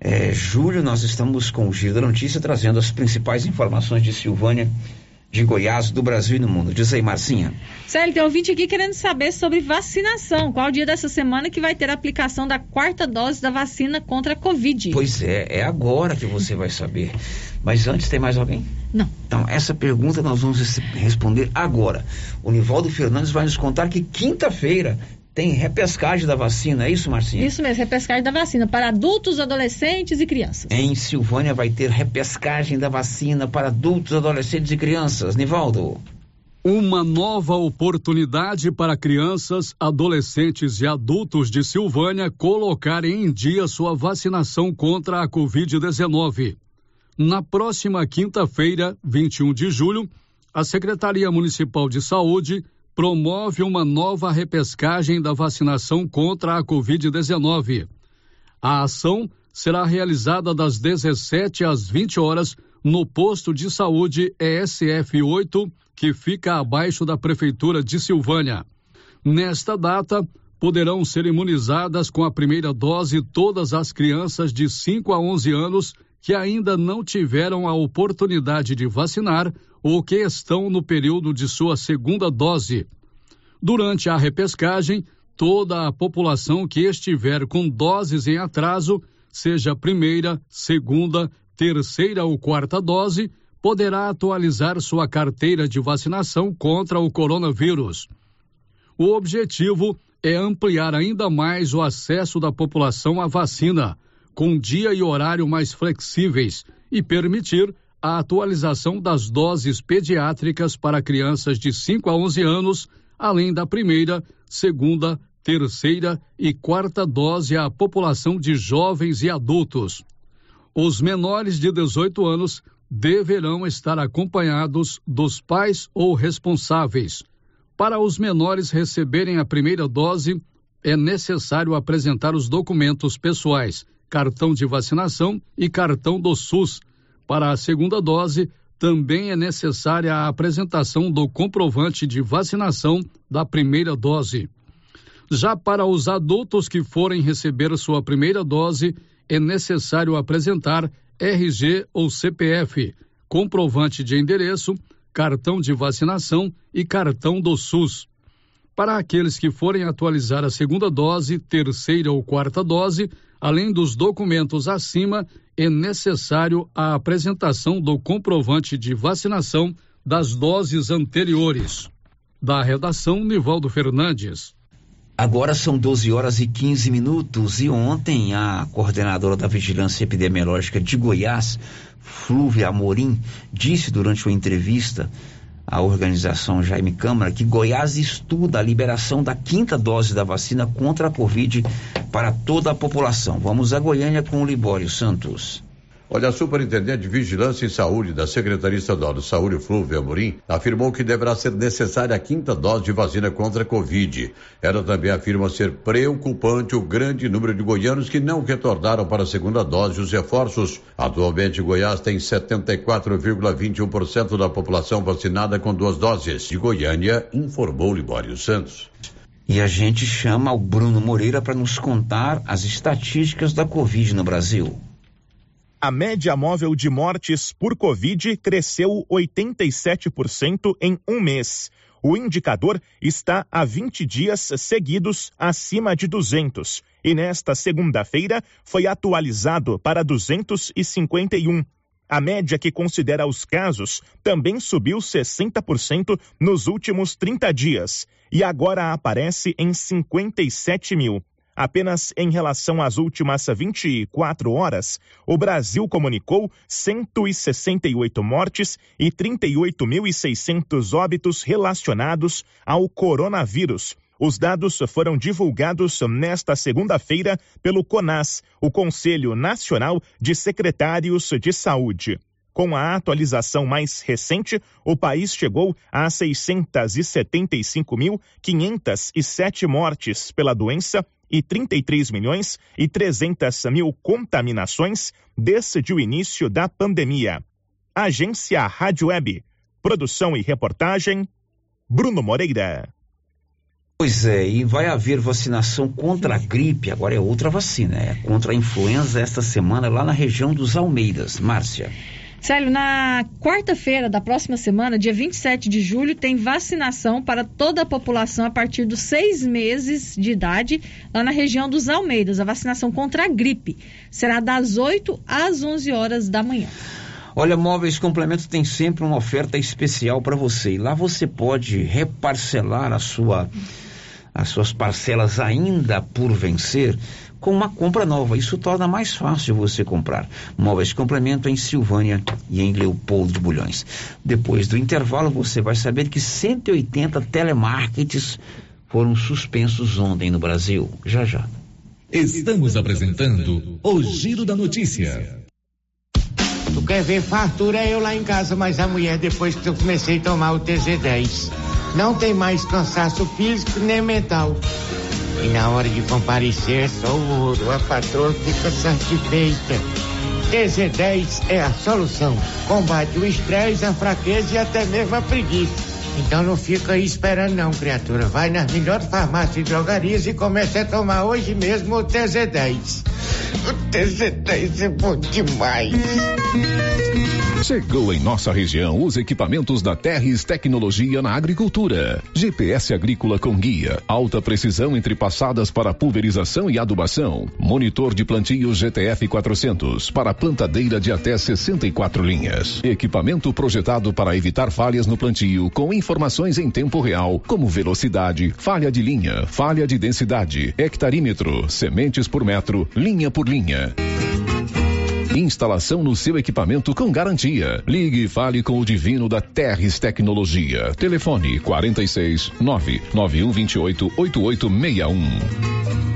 é, julho, nós estamos com o Giro da Notícia trazendo as principais informações de Silvânia de Goiás, do Brasil e do mundo. Diz aí, Marcinha. Célio, tem ouvinte aqui querendo saber sobre vacinação. Qual dia dessa semana que vai ter a aplicação da quarta dose da vacina contra a Covid? Pois é, é agora que você vai saber. Mas antes, tem mais alguém? Não. Então, essa pergunta nós vamos responder agora. O Nivaldo Fernandes vai nos contar que quinta-feira tem repescagem da vacina, é isso, Marcinha? Isso mesmo, repescagem da vacina para adultos, adolescentes e crianças. Em Silvânia vai ter repescagem da vacina para adultos, adolescentes e crianças. Nivaldo. Uma nova oportunidade para crianças, adolescentes e adultos de Silvânia colocarem em dia sua vacinação contra a Covid-19. Na próxima quinta-feira, 21 de julho, a Secretaria Municipal de Saúde promove uma nova repescagem da vacinação contra a Covid-19. A ação será realizada das 17 às 20 horas no posto de saúde ESF 8, que fica abaixo da Prefeitura de Silvânia. Nesta data, poderão ser imunizadas com a primeira dose todas as crianças de 5 a 11 anos que ainda não tiveram a oportunidade de vacinar ou que estão no período de sua segunda dose. Durante a repescagem, toda a população que estiver com doses em atraso, seja primeira, segunda, terceira ou quarta dose, poderá atualizar sua carteira de vacinação contra o coronavírus. O objetivo é ampliar ainda mais o acesso da população à vacina, com dia e horário mais flexíveis e permitir a atualização das doses pediátricas para crianças de 5 a 11 anos, além da primeira, segunda, terceira e quarta dose à população de jovens e adultos. Os menores de 18 anos deverão estar acompanhados dos pais ou responsáveis. Para os menores receberem a primeira dose, é necessário apresentar os documentos pessoais, cartão de vacinação e cartão do SUS. Para a segunda dose, também é necessária a apresentação do comprovante de vacinação da primeira dose. Já para os adultos que forem receber sua primeira dose, é necessário apresentar RG ou CPF, comprovante de endereço, cartão de vacinação e cartão do SUS. Para aqueles que forem atualizar a segunda dose, terceira ou quarta dose, além dos documentos acima, é necessário a apresentação do comprovante de vacinação das doses anteriores. Da redação, Nivaldo Fernandes. Agora são 12 horas e 15 minutos e ontem a coordenadora da Vigilância Epidemiológica de Goiás, Flúvia Amorim, disse durante uma entrevista à organização Jaime Câmara que Goiás estuda a liberação da quinta dose da vacina contra a Covid para toda a população. Vamos a Goiânia com o Libório Santos. Olha, a superintendente de Vigilância e Saúde da Secretaria Estadual de Saúde, Flúvia Amorim, afirmou que deverá ser necessária a quinta dose de vacina contra a Covid. Ela também afirma ser preocupante o grande número de goianos que não retornaram para a segunda dose os reforços. Atualmente, Goiás tem 74,21% da população vacinada com duas doses. De Goiânia, informou Libório Santos. E a gente chama o Bruno Moreira para nos contar as estatísticas da Covid no Brasil. A média móvel de mortes por Covid cresceu 87% em um mês. O indicador está há 20 dias seguidos acima de 200 e nesta segunda-feira foi atualizado para 251. A média que considera os casos também subiu 60% nos últimos 30 dias e agora aparece em 57 mil. Apenas em relação às últimas 24 horas, o Brasil comunicou 168 mortes e 38.600 óbitos relacionados ao coronavírus. Os dados foram divulgados nesta segunda-feira pelo CONAS, o Conselho Nacional de Secretários de Saúde. Com a atualização mais recente, o país chegou a 675.507 mortes pela doença e 33 milhões e 300 mil contaminações desde o início da pandemia. Agência Rádio Web. Produção e reportagem, Bruno Moreira. Pois é, e vai haver vacinação contra a gripe, agora é outra vacina, é contra a influenza esta semana lá na região dos Almeidas. Márcia. Célio, na quarta-feira da próxima semana, dia 27 de julho, tem vacinação para toda a população a partir dos seis meses de idade, lá na região dos Almeidas. A vacinação contra a gripe será das 8 às 11 horas da manhã. Olha, Móveis Complemento tem sempre uma oferta especial para você. E lá você pode reparcelar a sua, as suas parcelas ainda por vencer com uma compra nova. Isso torna mais fácil você comprar. Móveis Complemento em Silvânia e em Leopoldo de Bulhões. Depois do intervalo, você vai saber que 180 telemarketings foram suspensos ontem no Brasil. Já já. Estamos apresentando o Giro da Notícia. Tu quer ver fartura eu lá em casa, mas a mulher depois que eu comecei a tomar o TZ10. Não tem mais cansaço físico nem mental. E na hora de comparecer, só o. A patroa fica satisfeita. TZ10 é a solução. Combate o estresse, a fraqueza e até mesmo a preguiça. Então não fica aí esperando não, criatura. Vai nas melhores farmácias e drogarias e comece a tomar hoje mesmo o TZ10. O TC10 é bom demais. Chegou em nossa região os equipamentos da Terres Tecnologia na Agricultura. GPS agrícola com guia, alta precisão entre passadas para pulverização e adubação. Monitor de plantio GTF 400 para plantadeira de até 64 linhas. Equipamento projetado para evitar falhas no plantio com informações em tempo real, como velocidade, falha de linha, falha de densidade, hectarímetro, sementes por metro, linha por linha. Instalação no seu equipamento com garantia. Ligue e fale com o Divino da Terres Tecnologia. Telefone 46 99128 8861.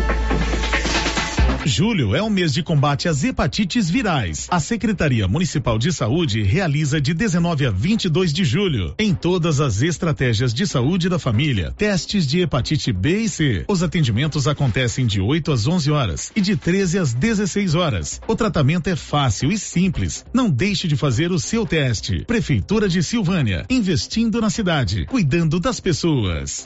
Julho é o mês de combate às hepatites virais. A Secretaria Municipal de Saúde realiza de 19 a 22 de julho, em todas as estratégias de saúde da família, testes de hepatite B e C. Os atendimentos acontecem de 8 às 11 horas e de 13 às 16 horas. O tratamento é fácil e simples. Não deixe de fazer o seu teste. Prefeitura de Silvânia, investindo na cidade, cuidando das pessoas.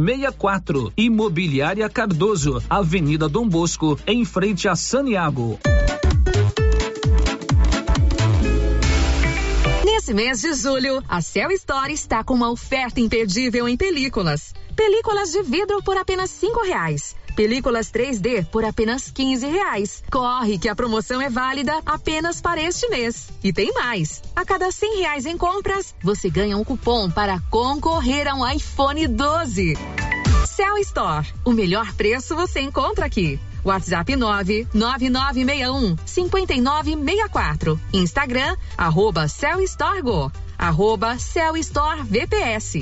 64. Imobiliária Cardoso, Avenida Dom Bosco, em frente a Saniago. Nesse mês de julho, a Cell Store está com uma oferta imperdível em películas. Películas de vidro por apenas cinco reais. Películas 3D por apenas 15 reais. Corre que a promoção é válida apenas para este mês. E tem mais. A cada 100 reais em compras, você ganha um cupom para concorrer a um iPhone 12. Cell Store. O melhor preço você encontra aqui. WhatsApp 99961 5964. Instagram, arroba Cell Store Go. Arroba Cell Store VPS.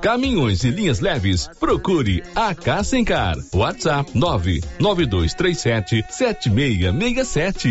caminhões e linhas leves, procure a Cassencar. WhatsApp 99237 7667.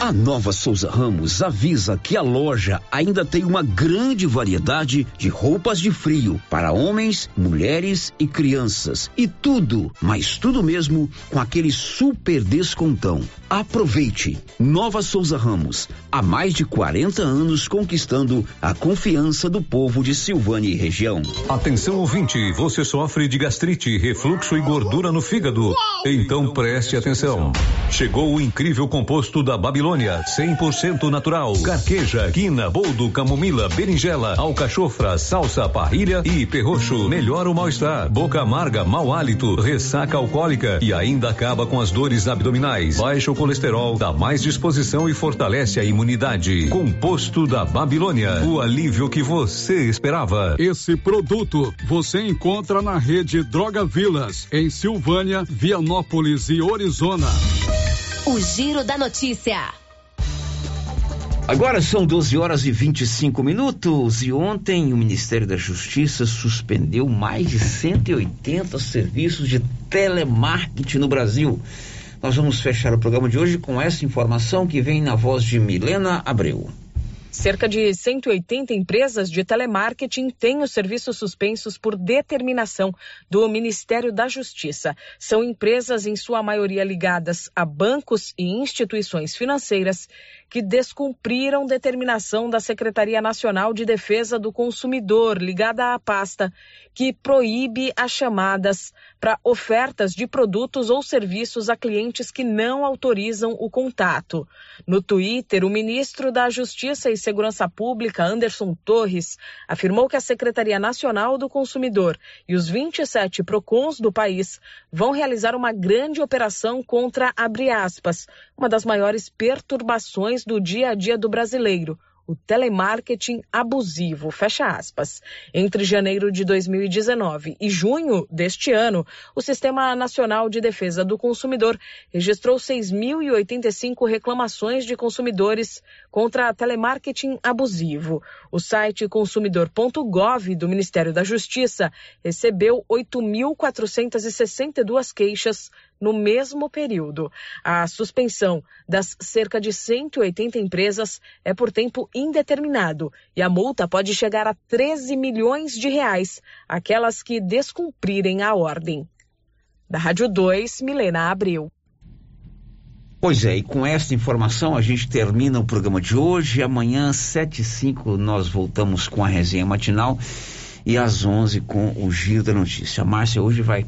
A Nova Souza Ramos avisa que a loja ainda tem uma grande variedade de roupas de frio para homens, mulheres e crianças. E tudo, mas tudo mesmo, com aquele super descontão. Aproveite! Nova Souza Ramos, há mais de 40 anos conquistando a confiança do povo de Silvânia e região. Atenção ouvinte, você sofre de gastrite, refluxo e gordura no fígado? Então preste atenção. Chegou o incrível composto da Babilônia, 100% natural. Carqueja, quina, boldo, camomila, berinjela, alcachofra, salsa, parrilha e perroxo. Melhora o mal-estar, boca amarga, mau hálito, ressaca alcoólica e ainda acaba com as dores abdominais. Baixa o colesterol, dá mais disposição e fortalece a imunidade. Composto da Babilônia, o alívio que você esperava. Esse produto você encontra na rede Droga Vilas, em Silvânia, Vianópolis e Orizona. O Giro da Notícia. Agora são 12 horas e 25 minutos e ontem o Ministério da Justiça suspendeu mais de 180 serviços de telemarketing no Brasil. Nós vamos fechar o programa de hoje com essa informação que vem na voz de Milena Abreu. Cerca de 180 empresas de telemarketing têm os serviços suspensos por determinação do Ministério da Justiça. São empresas, em sua maioria, ligadas a bancos e instituições financeiras que descumpriram determinação da Secretaria Nacional de Defesa do Consumidor, ligada à pasta, que proíbe as chamadas para ofertas de produtos ou serviços a clientes que não autorizam o contato. No Twitter, o ministro da Justiça e Segurança Pública, Anderson Torres, afirmou que a Secretaria Nacional do Consumidor e os 27 PROCONs do país vão realizar uma grande operação contra, abre aspas, uma das maiores perturbações do dia a dia do brasileiro, o telemarketing abusivo, fecha aspas. Entre janeiro de 2019 e junho deste ano, o Sistema Nacional de Defesa do Consumidor registrou 6.085 reclamações de consumidores contra telemarketing abusivo. O site consumidor.gov do Ministério da Justiça recebeu 8.462 queixas no mesmo período. A suspensão das cerca de 180 empresas é por tempo indeterminado e a multa pode chegar a 13 milhões de reais, aquelas que descumprirem a ordem. Da Rádio 2, Milena Abreu. Pois é, e com essa informação a gente termina o programa de hoje. Amanhã, sete e cinco, nós voltamos com a resenha matinal e às onze com o Giro da Notícia. A Márcia hoje vai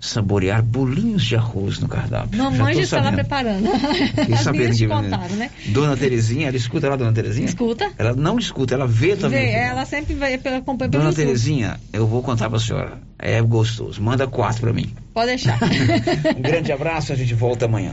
saborear bolinhos de arroz no cardápio. Mamãe já estava preparando. As sabendo que contaram, né? Dona Terezinha, ela escuta lá, Dona Terezinha? Escuta. Ela não escuta, ela vê também. Vê, ela sempre vê, acompanha pelo Dona Terezinha, eu vou contar pra senhora. É gostoso. Manda quatro pra mim. Pode deixar. um grande abraço, a gente volta amanhã.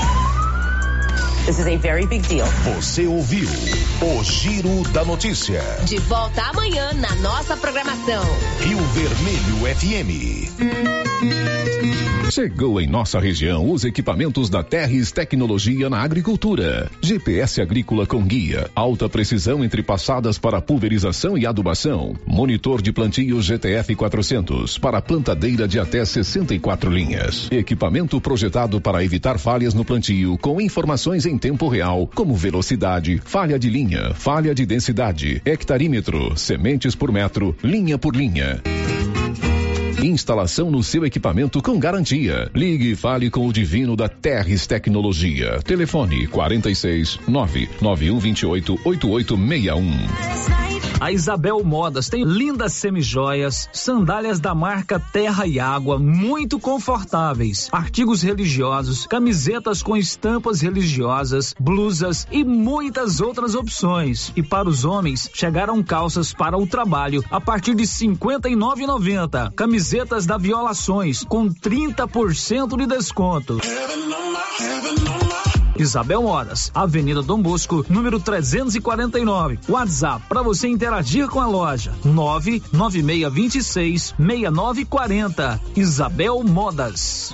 This is a very big deal. Você ouviu o Giro da Notícia. De volta amanhã na nossa programação. Rio Vermelho FM. Chegou em nossa região os equipamentos da Terres Tecnologia na Agricultura. GPS agrícola com guia, alta precisão entre passadas para pulverização e adubação. Monitor de plantio GTF 400 para plantadeira de até 64 linhas. Equipamento projetado para evitar falhas no plantio com informações em tempo real, como velocidade, falha de linha, falha de densidade, hectarímetro, sementes por metro, linha por linha. Instalação no seu equipamento com garantia. Ligue e fale com o Divino da Terres Tecnologia. Telefone 46 99128 8861. A Isabel Modas tem lindas semijoias, sandálias da marca Terra e Água, muito confortáveis, artigos religiosos, camisetas com estampas religiosas, blusas e muitas outras opções. E para os homens, chegaram calças para o trabalho a partir de R$ 59,90. Camisetas da Violações com 30% de desconto. Isabel Moras, Avenida Dom Bosco, número 349. WhatsApp para você interagir com a loja: 99626 6940. Isabel Modas.